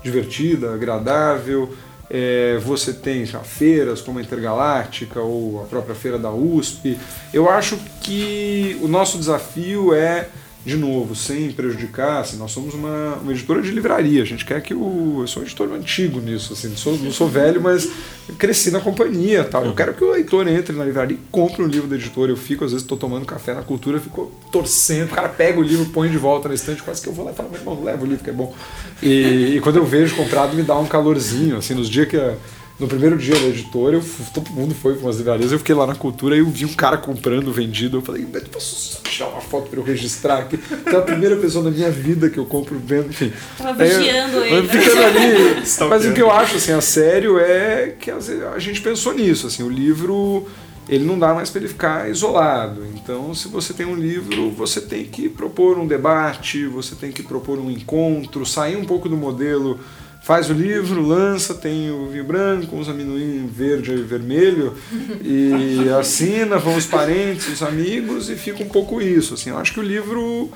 divertida, agradável. É, você tem já, feiras como a Intergaláctica ou a própria feira da USP. Eu acho que o nosso desafio é de novo, sem prejudicar, assim, nós somos uma, uma, editora de livraria, a gente quer que o. Eu sou um editor antigo nisso, assim, não sou, não sou velho, mas cresci na companhia tal. Eu quero que o leitor entre na livraria e compre um livro da editora. Eu fico, às vezes, estou tomando café na cultura, fico torcendo, o cara pega o livro, põe de volta na estante, quase que eu vou lá e falo, meu irmão, leva o livro que é bom. E, e quando eu vejo comprado, me dá um calorzinho, assim, nos dias que a no primeiro dia da editora, eu, todo mundo foi para umas livrarias, eu fiquei lá na cultura e eu vi um cara comprando, vendido. Eu falei, posso tirar uma foto para eu registrar aqui? é a primeira pessoa na minha vida que eu compro vendo, enfim. Tava vigiando aí, ele. Ficando ali. Mas o que eu acho, assim, a sério é que a gente pensou nisso, assim, o livro ele não dá mais para ele ficar isolado. Então, se você tem um livro, você tem que propor um debate, você tem que propor um encontro, sair um pouco do modelo faz o livro, lança, tem o vinho branco, uns amendoim verde e vermelho, e [laughs] assina, vão os parentes, os amigos, e fica um pouco isso. Assim, eu acho que o livro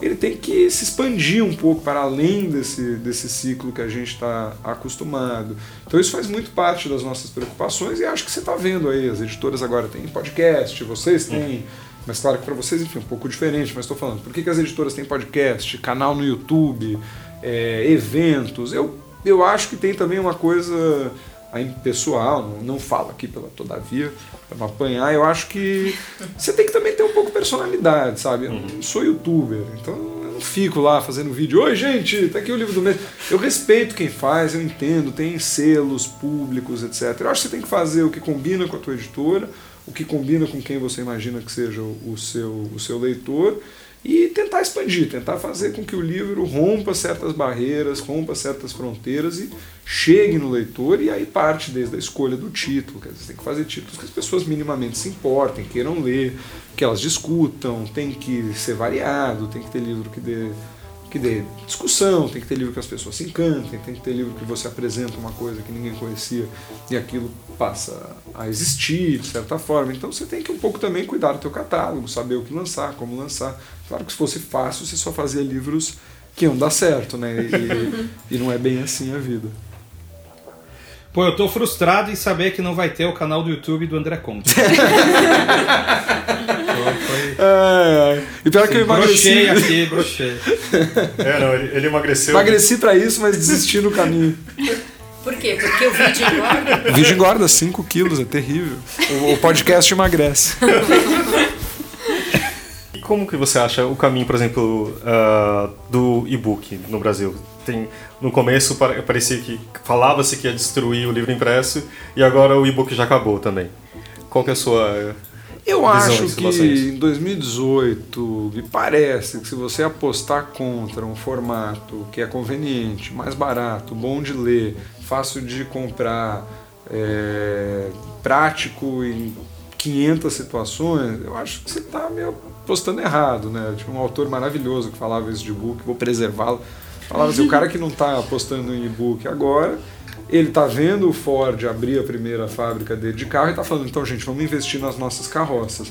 ele tem que se expandir um pouco para além desse, desse ciclo que a gente está acostumado. Então isso faz muito parte das nossas preocupações e acho que você está vendo aí, as editoras agora têm podcast, vocês têm, mas claro que para vocês, enfim, um pouco diferente, mas estou falando, por que, que as editoras têm podcast, canal no YouTube, é, eventos? Eu eu acho que tem também uma coisa aí pessoal, não, não falo aqui pela todavia, para não apanhar, eu acho que [laughs] você tem que também ter um pouco de personalidade, sabe? Eu não sou youtuber, então eu não fico lá fazendo vídeo, oi gente, tá aqui o livro do mês. Eu respeito quem faz, eu entendo, tem selos públicos, etc. Eu acho que você tem que fazer o que combina com a tua editora, o que combina com quem você imagina que seja o seu, o seu leitor, e tentar expandir, tentar fazer com que o livro rompa certas barreiras, rompa certas fronteiras e chegue no leitor, e aí parte desde a escolha do título. Quer dizer, tem que fazer títulos que as pessoas minimamente se importem, queiram ler, que elas discutam, tem que ser variado, tem que ter livro que dê que dê discussão, tem que ter livro que as pessoas se encantem, tem que ter livro que você apresenta uma coisa que ninguém conhecia e aquilo passa a existir de certa forma. Então você tem que um pouco também cuidar do teu catálogo, saber o que lançar, como lançar. Claro que se fosse fácil, você só fazia livros que iam dar certo, né? E, e não é bem assim a vida. Pô, eu tô frustrado em saber que não vai ter o canal do YouTube do André Conte. [laughs] É, é. [laughs] E pior que eu emagreci. Brochei aqui, brochei. [laughs] É, não, ele, ele emagreceu. Emagreci pra isso, mas desisti no caminho. Por quê? Porque o vídeo engorda? O vídeo engorda 5 quilos, é terrível. O, o podcast emagrece. E como que você acha o caminho, por exemplo, uh, do e-book no Brasil? Tem, no começo parecia que falava-se que ia destruir o livro impresso e agora o e-book já acabou também. Qual que é a sua eu acho que em 2018 me parece que se você apostar contra um formato que é conveniente, mais barato, bom de ler, fácil de comprar, é, prático em 500 situações, eu acho que você está meio apostando errado, né? Tinha um autor maravilhoso que falava isso de e-book, vou preservá-lo. Falava assim, o cara que não está apostando em e-book agora ele está vendo o Ford abrir a primeira fábrica dele de carro e está falando, então, gente, vamos investir nas nossas carroças.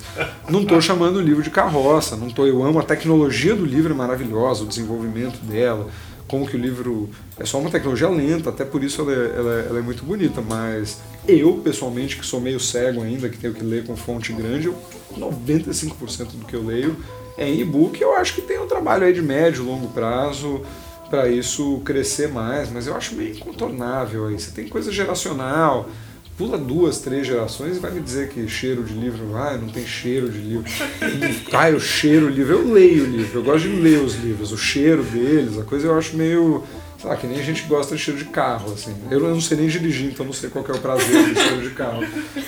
Não estou chamando o livro de carroça, não tô, eu amo a tecnologia do livro é maravilhosa, o desenvolvimento dela, como que o livro é só uma tecnologia lenta, até por isso ela é, ela é, ela é muito bonita, mas eu, pessoalmente, que sou meio cego ainda, que tenho que ler com fonte grande, eu, 95% do que eu leio é em e-book, eu acho que tem um trabalho aí de médio, longo prazo, para isso crescer mais, mas eu acho meio incontornável aí. Você tem coisa geracional, pula duas, três gerações e vai me dizer que cheiro de livro, ah, não tem cheiro de livro. [laughs] ah, eu cheiro o livro, eu leio o livro, eu gosto de ler os livros, o cheiro deles, a coisa eu acho meio sei que nem a gente gosta de cheiro de carro, assim. Eu não sei nem dirigir, então não sei qual é o prazer do cheiro de carro.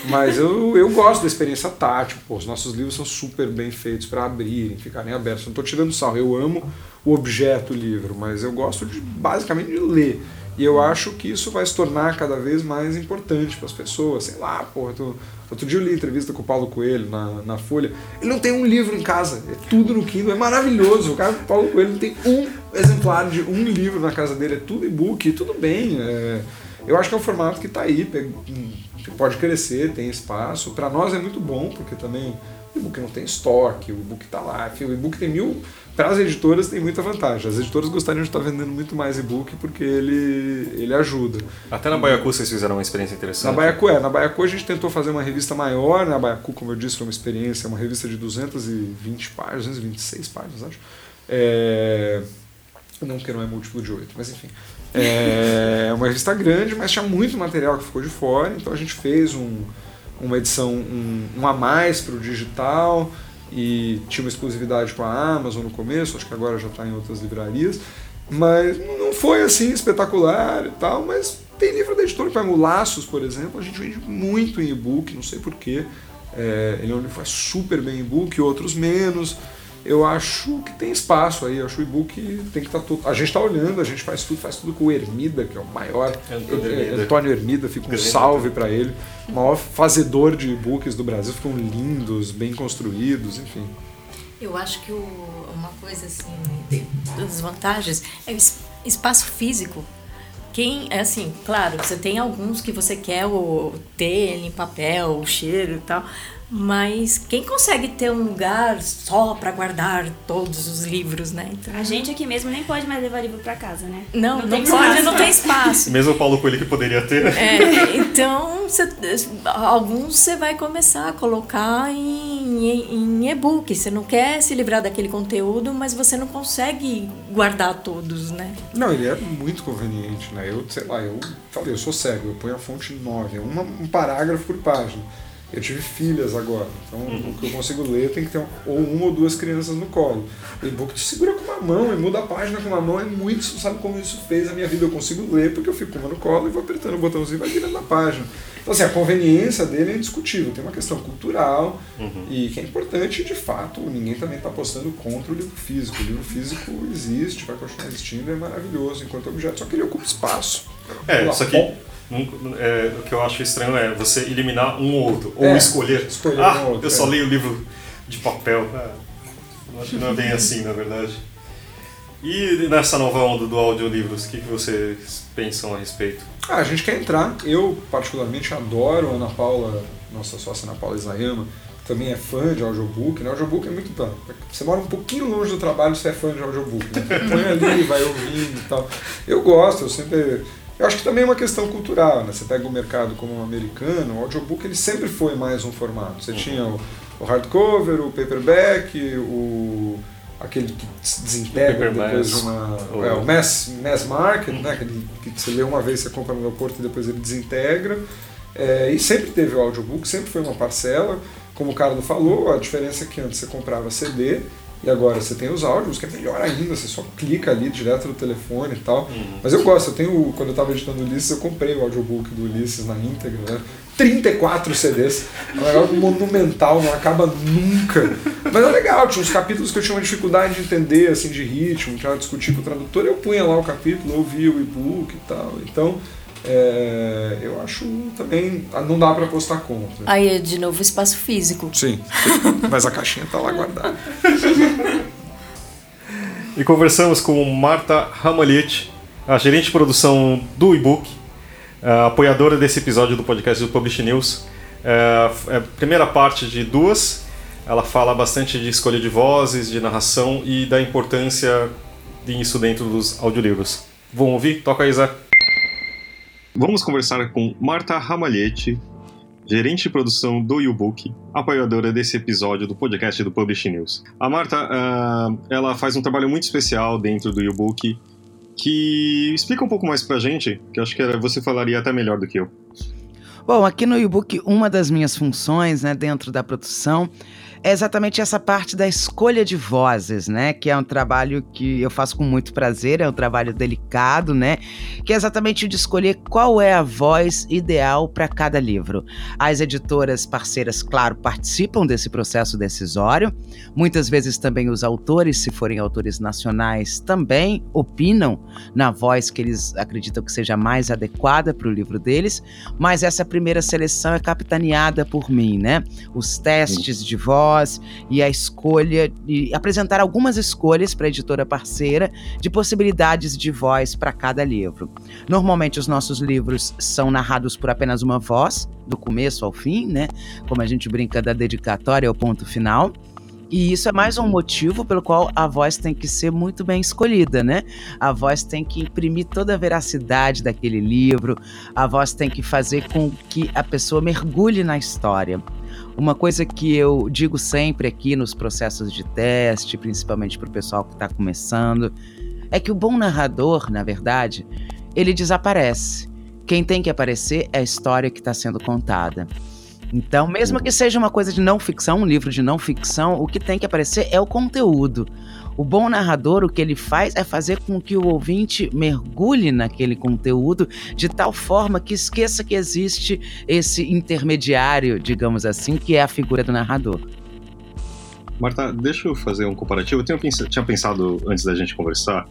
Mas eu, eu gosto da experiência tátil, pô. Os nossos livros são super bem feitos para abrirem, ficarem abertos. Não estou tirando sarro, eu amo o objeto livro, mas eu gosto de basicamente de ler. E eu acho que isso vai se tornar cada vez mais importante para as pessoas. Sei lá, porra, tu, outro dia eu li entrevista com o Paulo Coelho na, na Folha. Ele não tem um livro em casa, é tudo no Kindle, é maravilhoso. O cara, Paulo Coelho, não tem um exemplar de um livro na casa dele, é tudo e-book, tudo bem. É, eu acho que é um formato que está aí, pode crescer, tem espaço. Para nós é muito bom, porque também e-book não tem estoque, o e-book está lá. O e-book tem mil. Para as editoras tem muita vantagem. As editoras gostariam de estar vendendo muito mais e-book porque ele, ele ajuda. Até na Baiacu vocês fizeram uma experiência interessante. Na Baiacu, é. Na Baiacu a gente tentou fazer uma revista maior. Na Baiacu, como eu disse, foi uma experiência, uma revista de 220 páginas, 226 páginas, acho. É... Não, porque não é múltiplo de 8, mas enfim. É uma revista grande, mas tinha muito material que ficou de fora, então a gente fez um, uma edição um, um a mais para o digital e tinha uma exclusividade com a Amazon no começo, acho que agora já está em outras livrarias, mas não foi assim espetacular e tal, mas tem livro da editora, como Laços, por exemplo, a gente vende muito em e-book, não sei porquê, é, ele é faz super bem em e-book, outros menos, eu acho que tem espaço aí. Eu acho que o e-book tem que estar tá tudo. A gente está olhando, a gente faz tudo, faz tudo com o Ermida, que é o maior. Antônio Ermida, Antônio Ermida fica um salve para ele. O maior fazedor de e-books do Brasil. Ficam lindos, bem construídos, enfim. Eu acho que o, uma coisa assim, das vantagens é o espaço físico. quem, é assim, claro, você tem alguns que você quer o, ter ele em papel, o cheiro e tal, mas quem consegue ter um lugar só para guardar todos os livros, né? Então, a gente aqui mesmo nem pode mais levar livro para casa, né? Não, não, não pode, espaço. não tem espaço. [laughs] Mesmo o Paulo Coelho que poderia ter. É, então, cê, alguns você vai começar a colocar em, em e-book. Você não quer se livrar daquele conteúdo, mas você não consegue guardar todos, né? Não, ele é muito conveniente, né? Eu, sei lá, eu falei, eu sou cego, eu ponho a fonte 9, é uma, um parágrafo por página. Eu tive filhas agora, então uhum. o que eu consigo ler tem que ter um, ou uma ou duas crianças no colo. O e-book te segura com uma mão e muda a página com uma mão, é muito, sabe como isso fez a minha vida? Eu consigo ler porque eu fico com uma no colo e vou apertando o botãozinho e vai virando a página. Então, assim, a conveniência dele é indiscutível. Tem uma questão cultural uhum. e que é importante, de fato, ninguém também está apostando contra o livro físico. O livro físico existe, vai continuar existindo, é maravilhoso enquanto objeto, só que ele ocupa espaço. É, isso aqui é, o que eu acho estranho é você eliminar um ou outro, ou é, escolher. escolher. Ah, um outro, eu só é. leio livro de papel. Ah, acho que não é bem assim, na verdade. E nessa nova onda do audiolivros, o que, que vocês pensam a respeito? Ah, a gente quer entrar. Eu, particularmente, adoro a Ana Paula, nossa sócia Ana Paula Isayama, também é fã de audiobook. Né? Audiobook é muito bom. Você mora um pouquinho longe do trabalho, você é fã de audiobook. Né? Põe ali, vai ouvindo e tal. Eu gosto, eu sempre eu acho que também é uma questão cultural, né? Você pega o mercado como um americano, o audiobook ele sempre foi mais um formato. Você uhum. tinha o, o, hardcover, o paperback, o aquele que se desintegra depois de uma oh. é, o mass, mass market, né? Aquele que você lê uma vez, você compra no aeroporto e depois ele desintegra. É, e sempre teve o audiobook, sempre foi uma parcela. Como o Carlos falou, a diferença é que antes você comprava CD e agora você tem os áudios, que é melhor ainda, você só clica ali direto no telefone e tal. Uhum. Mas eu gosto, eu tenho, quando eu estava editando Ulisses, eu comprei o audiobook do Ulisses na íntegra, né? 34 CDs. É um negócio monumental, não acaba nunca. Mas é legal, tinha uns capítulos que eu tinha uma dificuldade de entender, assim, de ritmo, tinha discutir com o tradutor, eu punha lá o capítulo, ouvia o e-book e tal. Então, é, eu acho também. Não dá para postar contra. Aí é de novo espaço físico. Sim, mas a caixinha tá lá guardada. [laughs] e conversamos com Marta Ramalhete, a gerente de produção do e-book, apoiadora desse episódio do podcast do Publish News. É, é a primeira parte de duas. Ela fala bastante de escolha de vozes, de narração e da importância disso dentro dos audiolivros. Vamos ouvir? Toca aí, Zé. Vamos conversar com Marta Ramalhete, gerente de produção do YouBook, apoiadora desse episódio do podcast do Publish News. A Marta, uh, ela faz um trabalho muito especial dentro do YouBook, que explica um pouco mais pra gente, que acho que você falaria até melhor do que eu. Bom, aqui no YouBook, uma das minhas funções né, dentro da produção é exatamente essa parte da escolha de vozes, né? Que é um trabalho que eu faço com muito prazer, é um trabalho delicado, né? Que é exatamente o de escolher qual é a voz ideal para cada livro. As editoras parceiras, claro, participam desse processo decisório. Muitas vezes também os autores, se forem autores nacionais, também opinam na voz que eles acreditam que seja mais adequada para o livro deles. Mas essa primeira seleção é capitaneada por mim, né? Os testes de voz voz e a escolha e apresentar algumas escolhas para a editora parceira de possibilidades de voz para cada livro. Normalmente os nossos livros são narrados por apenas uma voz, do começo ao fim, né? Como a gente brinca da dedicatória ao ponto final. E isso é mais um motivo pelo qual a voz tem que ser muito bem escolhida, né? A voz tem que imprimir toda a veracidade daquele livro, a voz tem que fazer com que a pessoa mergulhe na história. Uma coisa que eu digo sempre aqui nos processos de teste, principalmente para o pessoal que está começando, é que o bom narrador, na verdade, ele desaparece. Quem tem que aparecer é a história que está sendo contada. Então, mesmo que seja uma coisa de não ficção, um livro de não ficção, o que tem que aparecer é o conteúdo. O bom narrador, o que ele faz é fazer com que o ouvinte mergulhe naquele conteúdo de tal forma que esqueça que existe esse intermediário, digamos assim, que é a figura do narrador. Marta, deixa eu fazer um comparativo. Eu pensado, tinha pensado antes da gente conversar.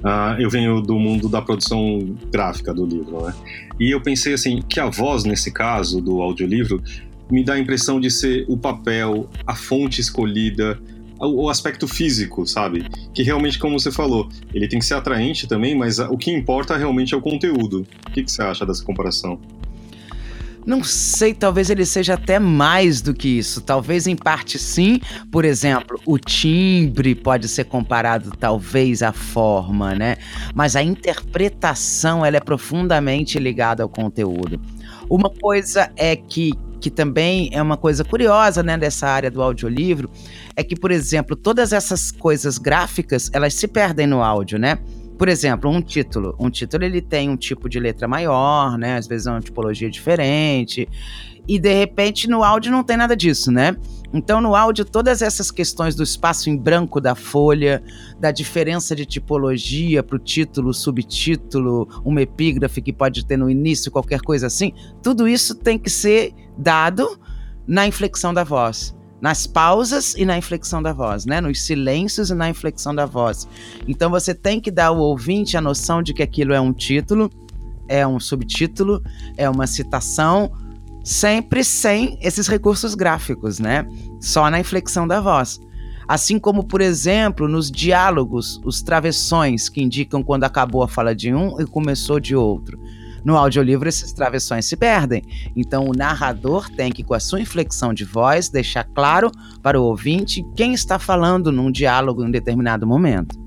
Uh, eu venho do mundo da produção gráfica do livro, né? E eu pensei assim que a voz nesse caso do audiolivro me dá a impressão de ser o papel, a fonte escolhida o, aspecto físico, sabe? Que realmente, como você falou, ele tem que ser atraente também, mas o que importa realmente é o conteúdo. O que, que você acha dessa comparação? Não sei, talvez ele seja até mais do que isso. Talvez em parte sim. Por exemplo, o timbre pode ser comparado talvez à forma, né? Mas a interpretação ela é profundamente ligada ao conteúdo. Uma coisa é que que também é uma coisa curiosa, né, dessa área do audiolivro, é que, por exemplo, todas essas coisas gráficas, elas se perdem no áudio, né? Por exemplo, um título. Um título ele tem um tipo de letra maior, né? Às vezes é uma tipologia diferente. E de repente no áudio não tem nada disso, né? Então no áudio todas essas questões do espaço em branco da folha, da diferença de tipologia para o título, subtítulo, uma epígrafe que pode ter no início, qualquer coisa assim, tudo isso tem que ser dado na inflexão da voz nas pausas e na inflexão da voz, né? Nos silêncios e na inflexão da voz. Então você tem que dar ao ouvinte a noção de que aquilo é um título, é um subtítulo, é uma citação, sempre sem esses recursos gráficos, né? Só na inflexão da voz. Assim como, por exemplo, nos diálogos, os travessões que indicam quando acabou a fala de um e começou de outro. No audiolivro, esses travessões se perdem. Então, o narrador tem que, com a sua inflexão de voz, deixar claro para o ouvinte quem está falando num diálogo em um determinado momento.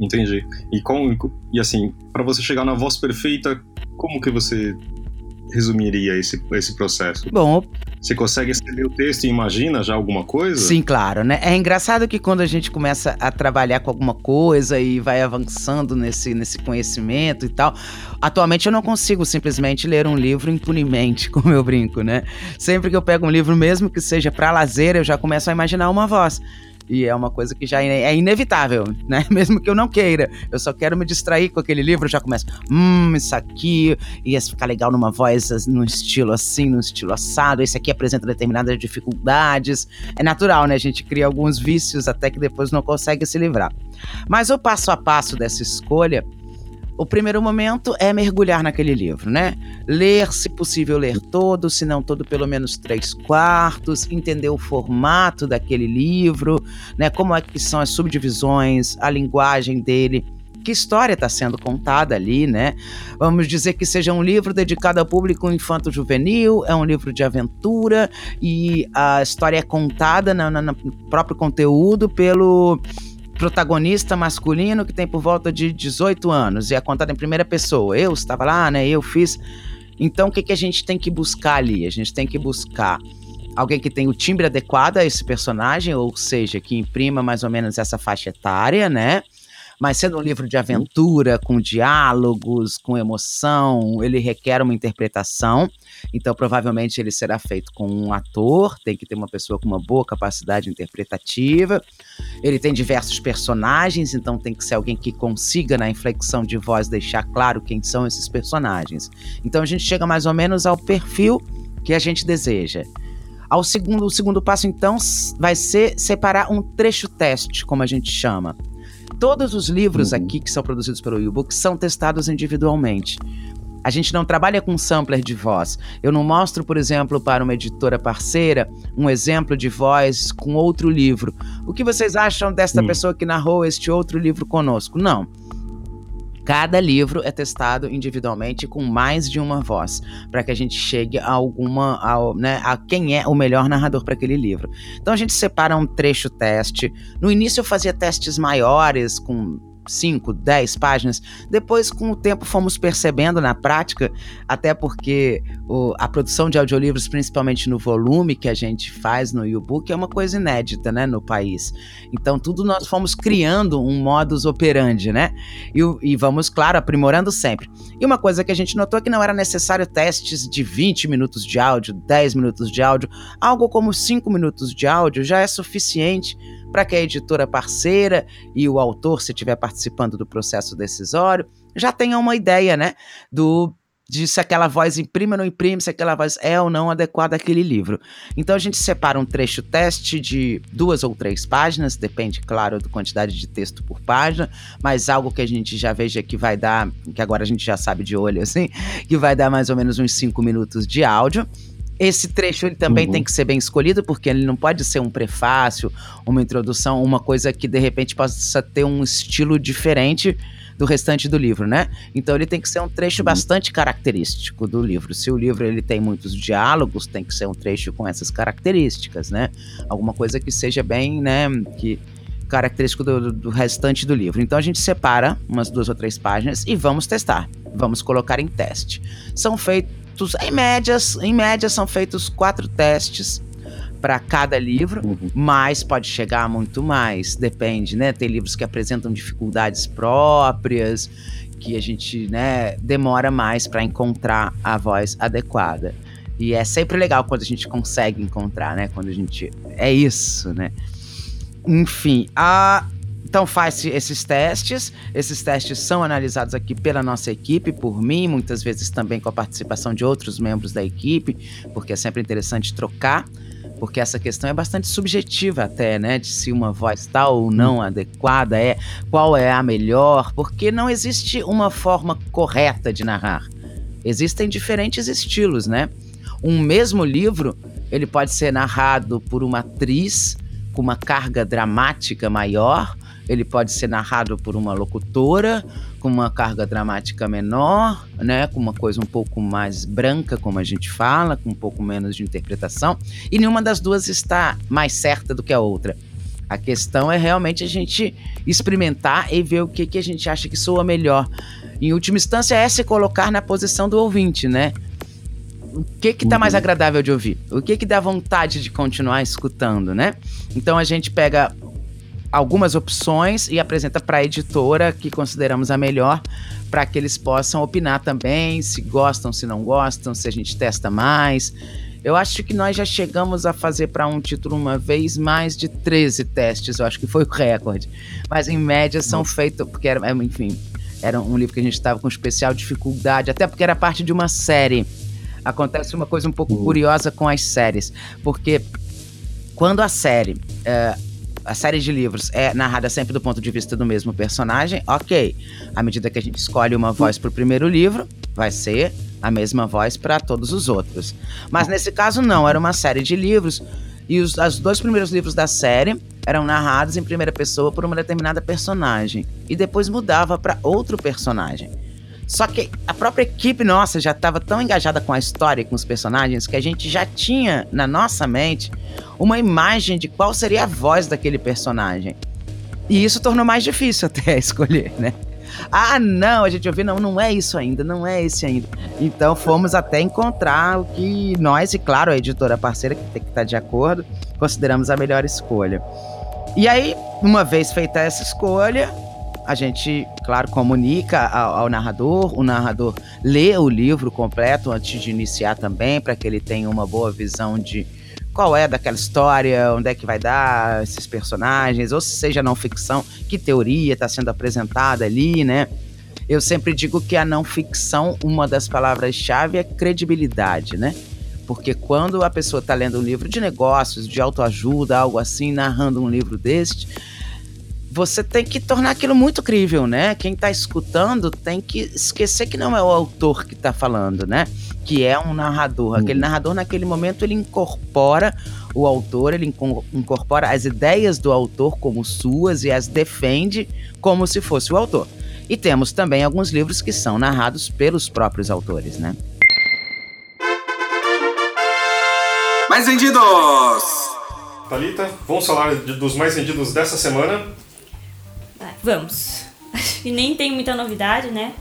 Entendi. E, com, e assim, para você chegar na voz perfeita, como que você resumiria esse, esse processo? Bom, você consegue escrever o texto e imagina já alguma coisa? Sim, claro, né? É engraçado que quando a gente começa a trabalhar com alguma coisa e vai avançando nesse, nesse conhecimento e tal, atualmente eu não consigo simplesmente ler um livro impunemente, [laughs] como eu brinco, né? Sempre que eu pego um livro, mesmo que seja para lazer, eu já começo a imaginar uma voz. E é uma coisa que já é inevitável, né? [laughs] Mesmo que eu não queira. Eu só quero me distrair com aquele livro, já começo, hum, isso aqui ia ficar legal numa voz, num estilo assim, num estilo assado. Esse aqui apresenta determinadas dificuldades. É natural, né? A gente cria alguns vícios até que depois não consegue se livrar. Mas o passo a passo dessa escolha o primeiro momento é mergulhar naquele livro, né? Ler, se possível, ler todo, se não todo, pelo menos três quartos, entender o formato daquele livro, né? Como é que são as subdivisões, a linguagem dele que história está sendo contada ali, né? Vamos dizer que seja um livro dedicado ao público infanto-juvenil, é um livro de aventura e a história é contada no, no próprio conteúdo pelo protagonista masculino que tem por volta de 18 anos e é contado em primeira pessoa. Eu estava lá, né? Eu fiz. Então, o que, que a gente tem que buscar ali? A gente tem que buscar alguém que tenha o timbre adequado a esse personagem, ou seja, que imprima mais ou menos essa faixa etária, né? Mas sendo um livro de aventura, com diálogos, com emoção, ele requer uma interpretação. Então, provavelmente, ele será feito com um ator, tem que ter uma pessoa com uma boa capacidade interpretativa. Ele tem diversos personagens, então tem que ser alguém que consiga, na inflexão de voz, deixar claro quem são esses personagens. Então, a gente chega mais ou menos ao perfil que a gente deseja. Ao segundo, o segundo passo, então, vai ser separar um trecho teste, como a gente chama. Todos os livros uhum. aqui que são produzidos pelo U-Book são testados individualmente. A gente não trabalha com sampler de voz. Eu não mostro, por exemplo, para uma editora parceira um exemplo de voz com outro livro. O que vocês acham desta hum. pessoa que narrou este outro livro conosco? Não. Cada livro é testado individualmente com mais de uma voz, para que a gente chegue a alguma, a, né, a quem é o melhor narrador para aquele livro. Então a gente separa um trecho teste. No início eu fazia testes maiores, com 5, 10 páginas. Depois, com o tempo, fomos percebendo na prática, até porque o, a produção de audiolivros, principalmente no volume que a gente faz no e-book, é uma coisa inédita né, no país. Então, tudo nós fomos criando um modus operandi, né? E, e vamos, claro, aprimorando sempre. E uma coisa que a gente notou é que não era necessário testes de 20 minutos de áudio, 10 minutos de áudio, algo como 5 minutos de áudio já é suficiente para que a editora parceira e o autor, se estiver participando do processo decisório, já tenham uma ideia, né, do de se aquela voz imprime ou não imprime, se aquela voz é ou não adequada àquele livro. Então a gente separa um trecho teste de duas ou três páginas, depende, claro, da quantidade de texto por página, mas algo que a gente já veja que vai dar, que agora a gente já sabe de olho assim, que vai dar mais ou menos uns cinco minutos de áudio. Esse trecho ele também uhum. tem que ser bem escolhido, porque ele não pode ser um prefácio, uma introdução, uma coisa que de repente possa ter um estilo diferente do restante do livro, né? Então ele tem que ser um trecho bastante característico do livro. Se o livro ele tem muitos diálogos, tem que ser um trecho com essas características, né? Alguma coisa que seja bem, né, que característico do, do, restante do livro. Então a gente separa umas duas ou três páginas e vamos testar. Vamos colocar em teste. São feitos, em médias, em média são feitos quatro testes para cada livro, uhum. mas pode chegar a muito mais, depende, né? Tem livros que apresentam dificuldades próprias, que a gente, né, demora mais para encontrar a voz adequada. E é sempre legal quando a gente consegue encontrar, né? Quando a gente é isso, né? Enfim, a então faz esses testes. Esses testes são analisados aqui pela nossa equipe, por mim, muitas vezes também com a participação de outros membros da equipe, porque é sempre interessante trocar, porque essa questão é bastante subjetiva até, né, de se uma voz está ou não hum. adequada, é qual é a melhor, porque não existe uma forma correta de narrar. Existem diferentes estilos, né? Um mesmo livro, ele pode ser narrado por uma atriz com uma carga dramática maior, ele pode ser narrado por uma locutora com uma carga dramática menor, né, com uma coisa um pouco mais branca, como a gente fala, com um pouco menos de interpretação, e nenhuma das duas está mais certa do que a outra. A questão é realmente a gente experimentar e ver o que, que a gente acha que soa melhor. Em última instância, é se colocar na posição do ouvinte, né? o que que tá mais uhum. agradável de ouvir? O que que dá vontade de continuar escutando, né? Então a gente pega algumas opções e apresenta para a editora que consideramos a melhor para que eles possam opinar também, se gostam, se não gostam, se a gente testa mais. Eu acho que nós já chegamos a fazer para um título uma vez mais de 13 testes, eu acho que foi o recorde. Mas em média são feitos, porque era, enfim, era um livro que a gente estava com especial dificuldade, até porque era parte de uma série acontece uma coisa um pouco uhum. curiosa com as séries, porque quando a série. É, a série de livros é narrada sempre do ponto de vista do mesmo personagem, ok. À medida que a gente escolhe uma voz para o primeiro livro, vai ser a mesma voz para todos os outros. Mas nesse caso, não, era uma série de livros e os, dois primeiros livros da série eram narrados em primeira pessoa por uma determinada personagem e depois mudava para outro personagem. Só que a própria equipe nossa já estava tão engajada com a história e com os personagens que a gente já tinha na nossa mente uma imagem de qual seria a voz daquele personagem. E isso tornou mais difícil [laughs] até escolher, né? Ah, não, a gente ouviu, não, não é isso ainda, não é esse ainda. Então fomos até encontrar o que nós, e claro, a editora parceira, que tem que estar de acordo, consideramos a melhor escolha. E aí, uma vez feita essa escolha, a gente, claro, comunica ao, ao, narrador, o narrador lê o livro completo antes de iniciar também, para que ele tenha uma boa visão de qual é daquela história, onde é que vai dar esses personagens, ou se seja não ficção, que teoria está sendo apresentada ali, né? Eu sempre digo que a não ficção, uma das palavras-chave é credibilidade, né? Porque quando a pessoa está lendo um livro de negócios, de autoajuda, algo assim, narrando um livro deste, você tem que tornar aquilo muito crível, né? Quem está escutando tem que esquecer que não é o autor que está falando, né? Que é um narrador. Aquele uhum. narrador, naquele momento, ele incorpora o autor, ele incorpora as ideias do autor como suas e as defende como se fosse o autor. E temos também alguns livros que são narrados pelos próprios autores, né? Mais vendidos! Talita, vamos falar dos mais vendidos dessa semana. Vamos. Acho [laughs] que nem tem muita novidade, né?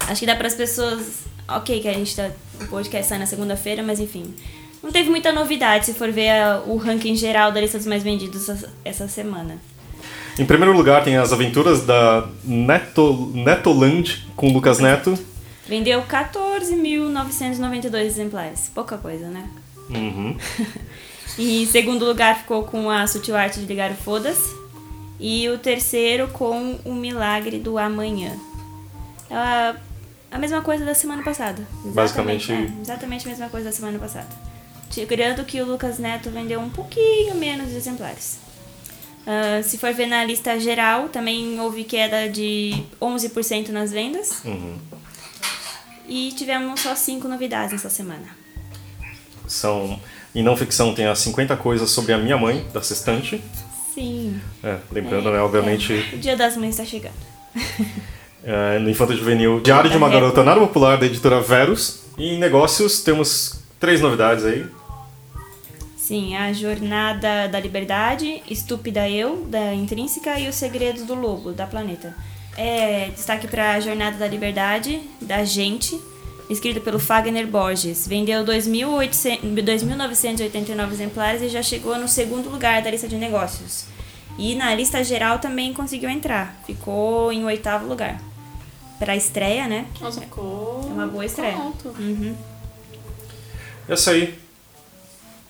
Acho que dá para as pessoas. Ok, que a gente tá. O podcast sai na segunda-feira, mas enfim. Não teve muita novidade se for ver a, o ranking geral da lista dos mais vendidos essa, essa semana. Em primeiro lugar, tem as aventuras da Neto, Netoland com Lucas Neto. Vendeu 14.992 exemplares. Pouca coisa, né? Uhum. [laughs] e em segundo lugar ficou com a Sutil Arte de Ligar o Fodas, e o terceiro com o Milagre do Amanhã. É a, a mesma coisa da semana passada. Exatamente, Basicamente. É, exatamente a mesma coisa da semana passada. Tirando que o Lucas Neto vendeu um pouquinho menos de exemplares. Uh, se for ver na lista geral, também houve queda de 11% nas vendas. Uhum. E tivemos só cinco novidades nessa semana. São, em não ficção tem as 50 coisas sobre a minha mãe, da Sextante. Sim. É, lembrando, né, obviamente, É, o Dia das Mães tá chegando. [laughs] é, no Infanto Juvenil, Diário de uma Garota Nada Popular, da editora Verus. E em negócios temos três novidades aí. Sim, a Jornada da Liberdade, Estúpida Eu, da Intrínseca, e Os Segredos do Lobo, da Planeta. É, destaque para a Jornada da Liberdade, da Gente, escrito pelo Fagner Borges. Vendeu 2.800 2.989 exemplares e já chegou no segundo lugar da lista de negócios. E na lista geral também conseguiu entrar, ficou em oitavo lugar. Para estreia, né? Nossa, ficou. É uma boa estreia. Uhum. É isso aí.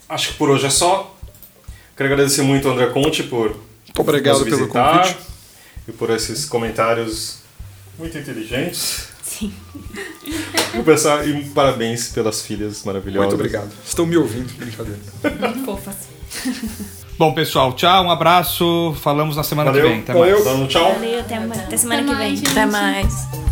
Acho que por hoje é só. Quero agradecer muito ao André Conte por Muito obrigado nos pelo convite. e por esses comentários muito inteligentes. Sim. [laughs] E, o pessoal- e parabéns pelas filhas maravilhosas. Muito obrigado. Estão me ouvindo, brincadeira. [laughs] Fofas. Bom, pessoal, tchau, um abraço. Falamos na semana Valeu, que vem. Até valeu, mais. dando tchau. Valeu, até, até semana Até que vem. mais, gente. Até mais.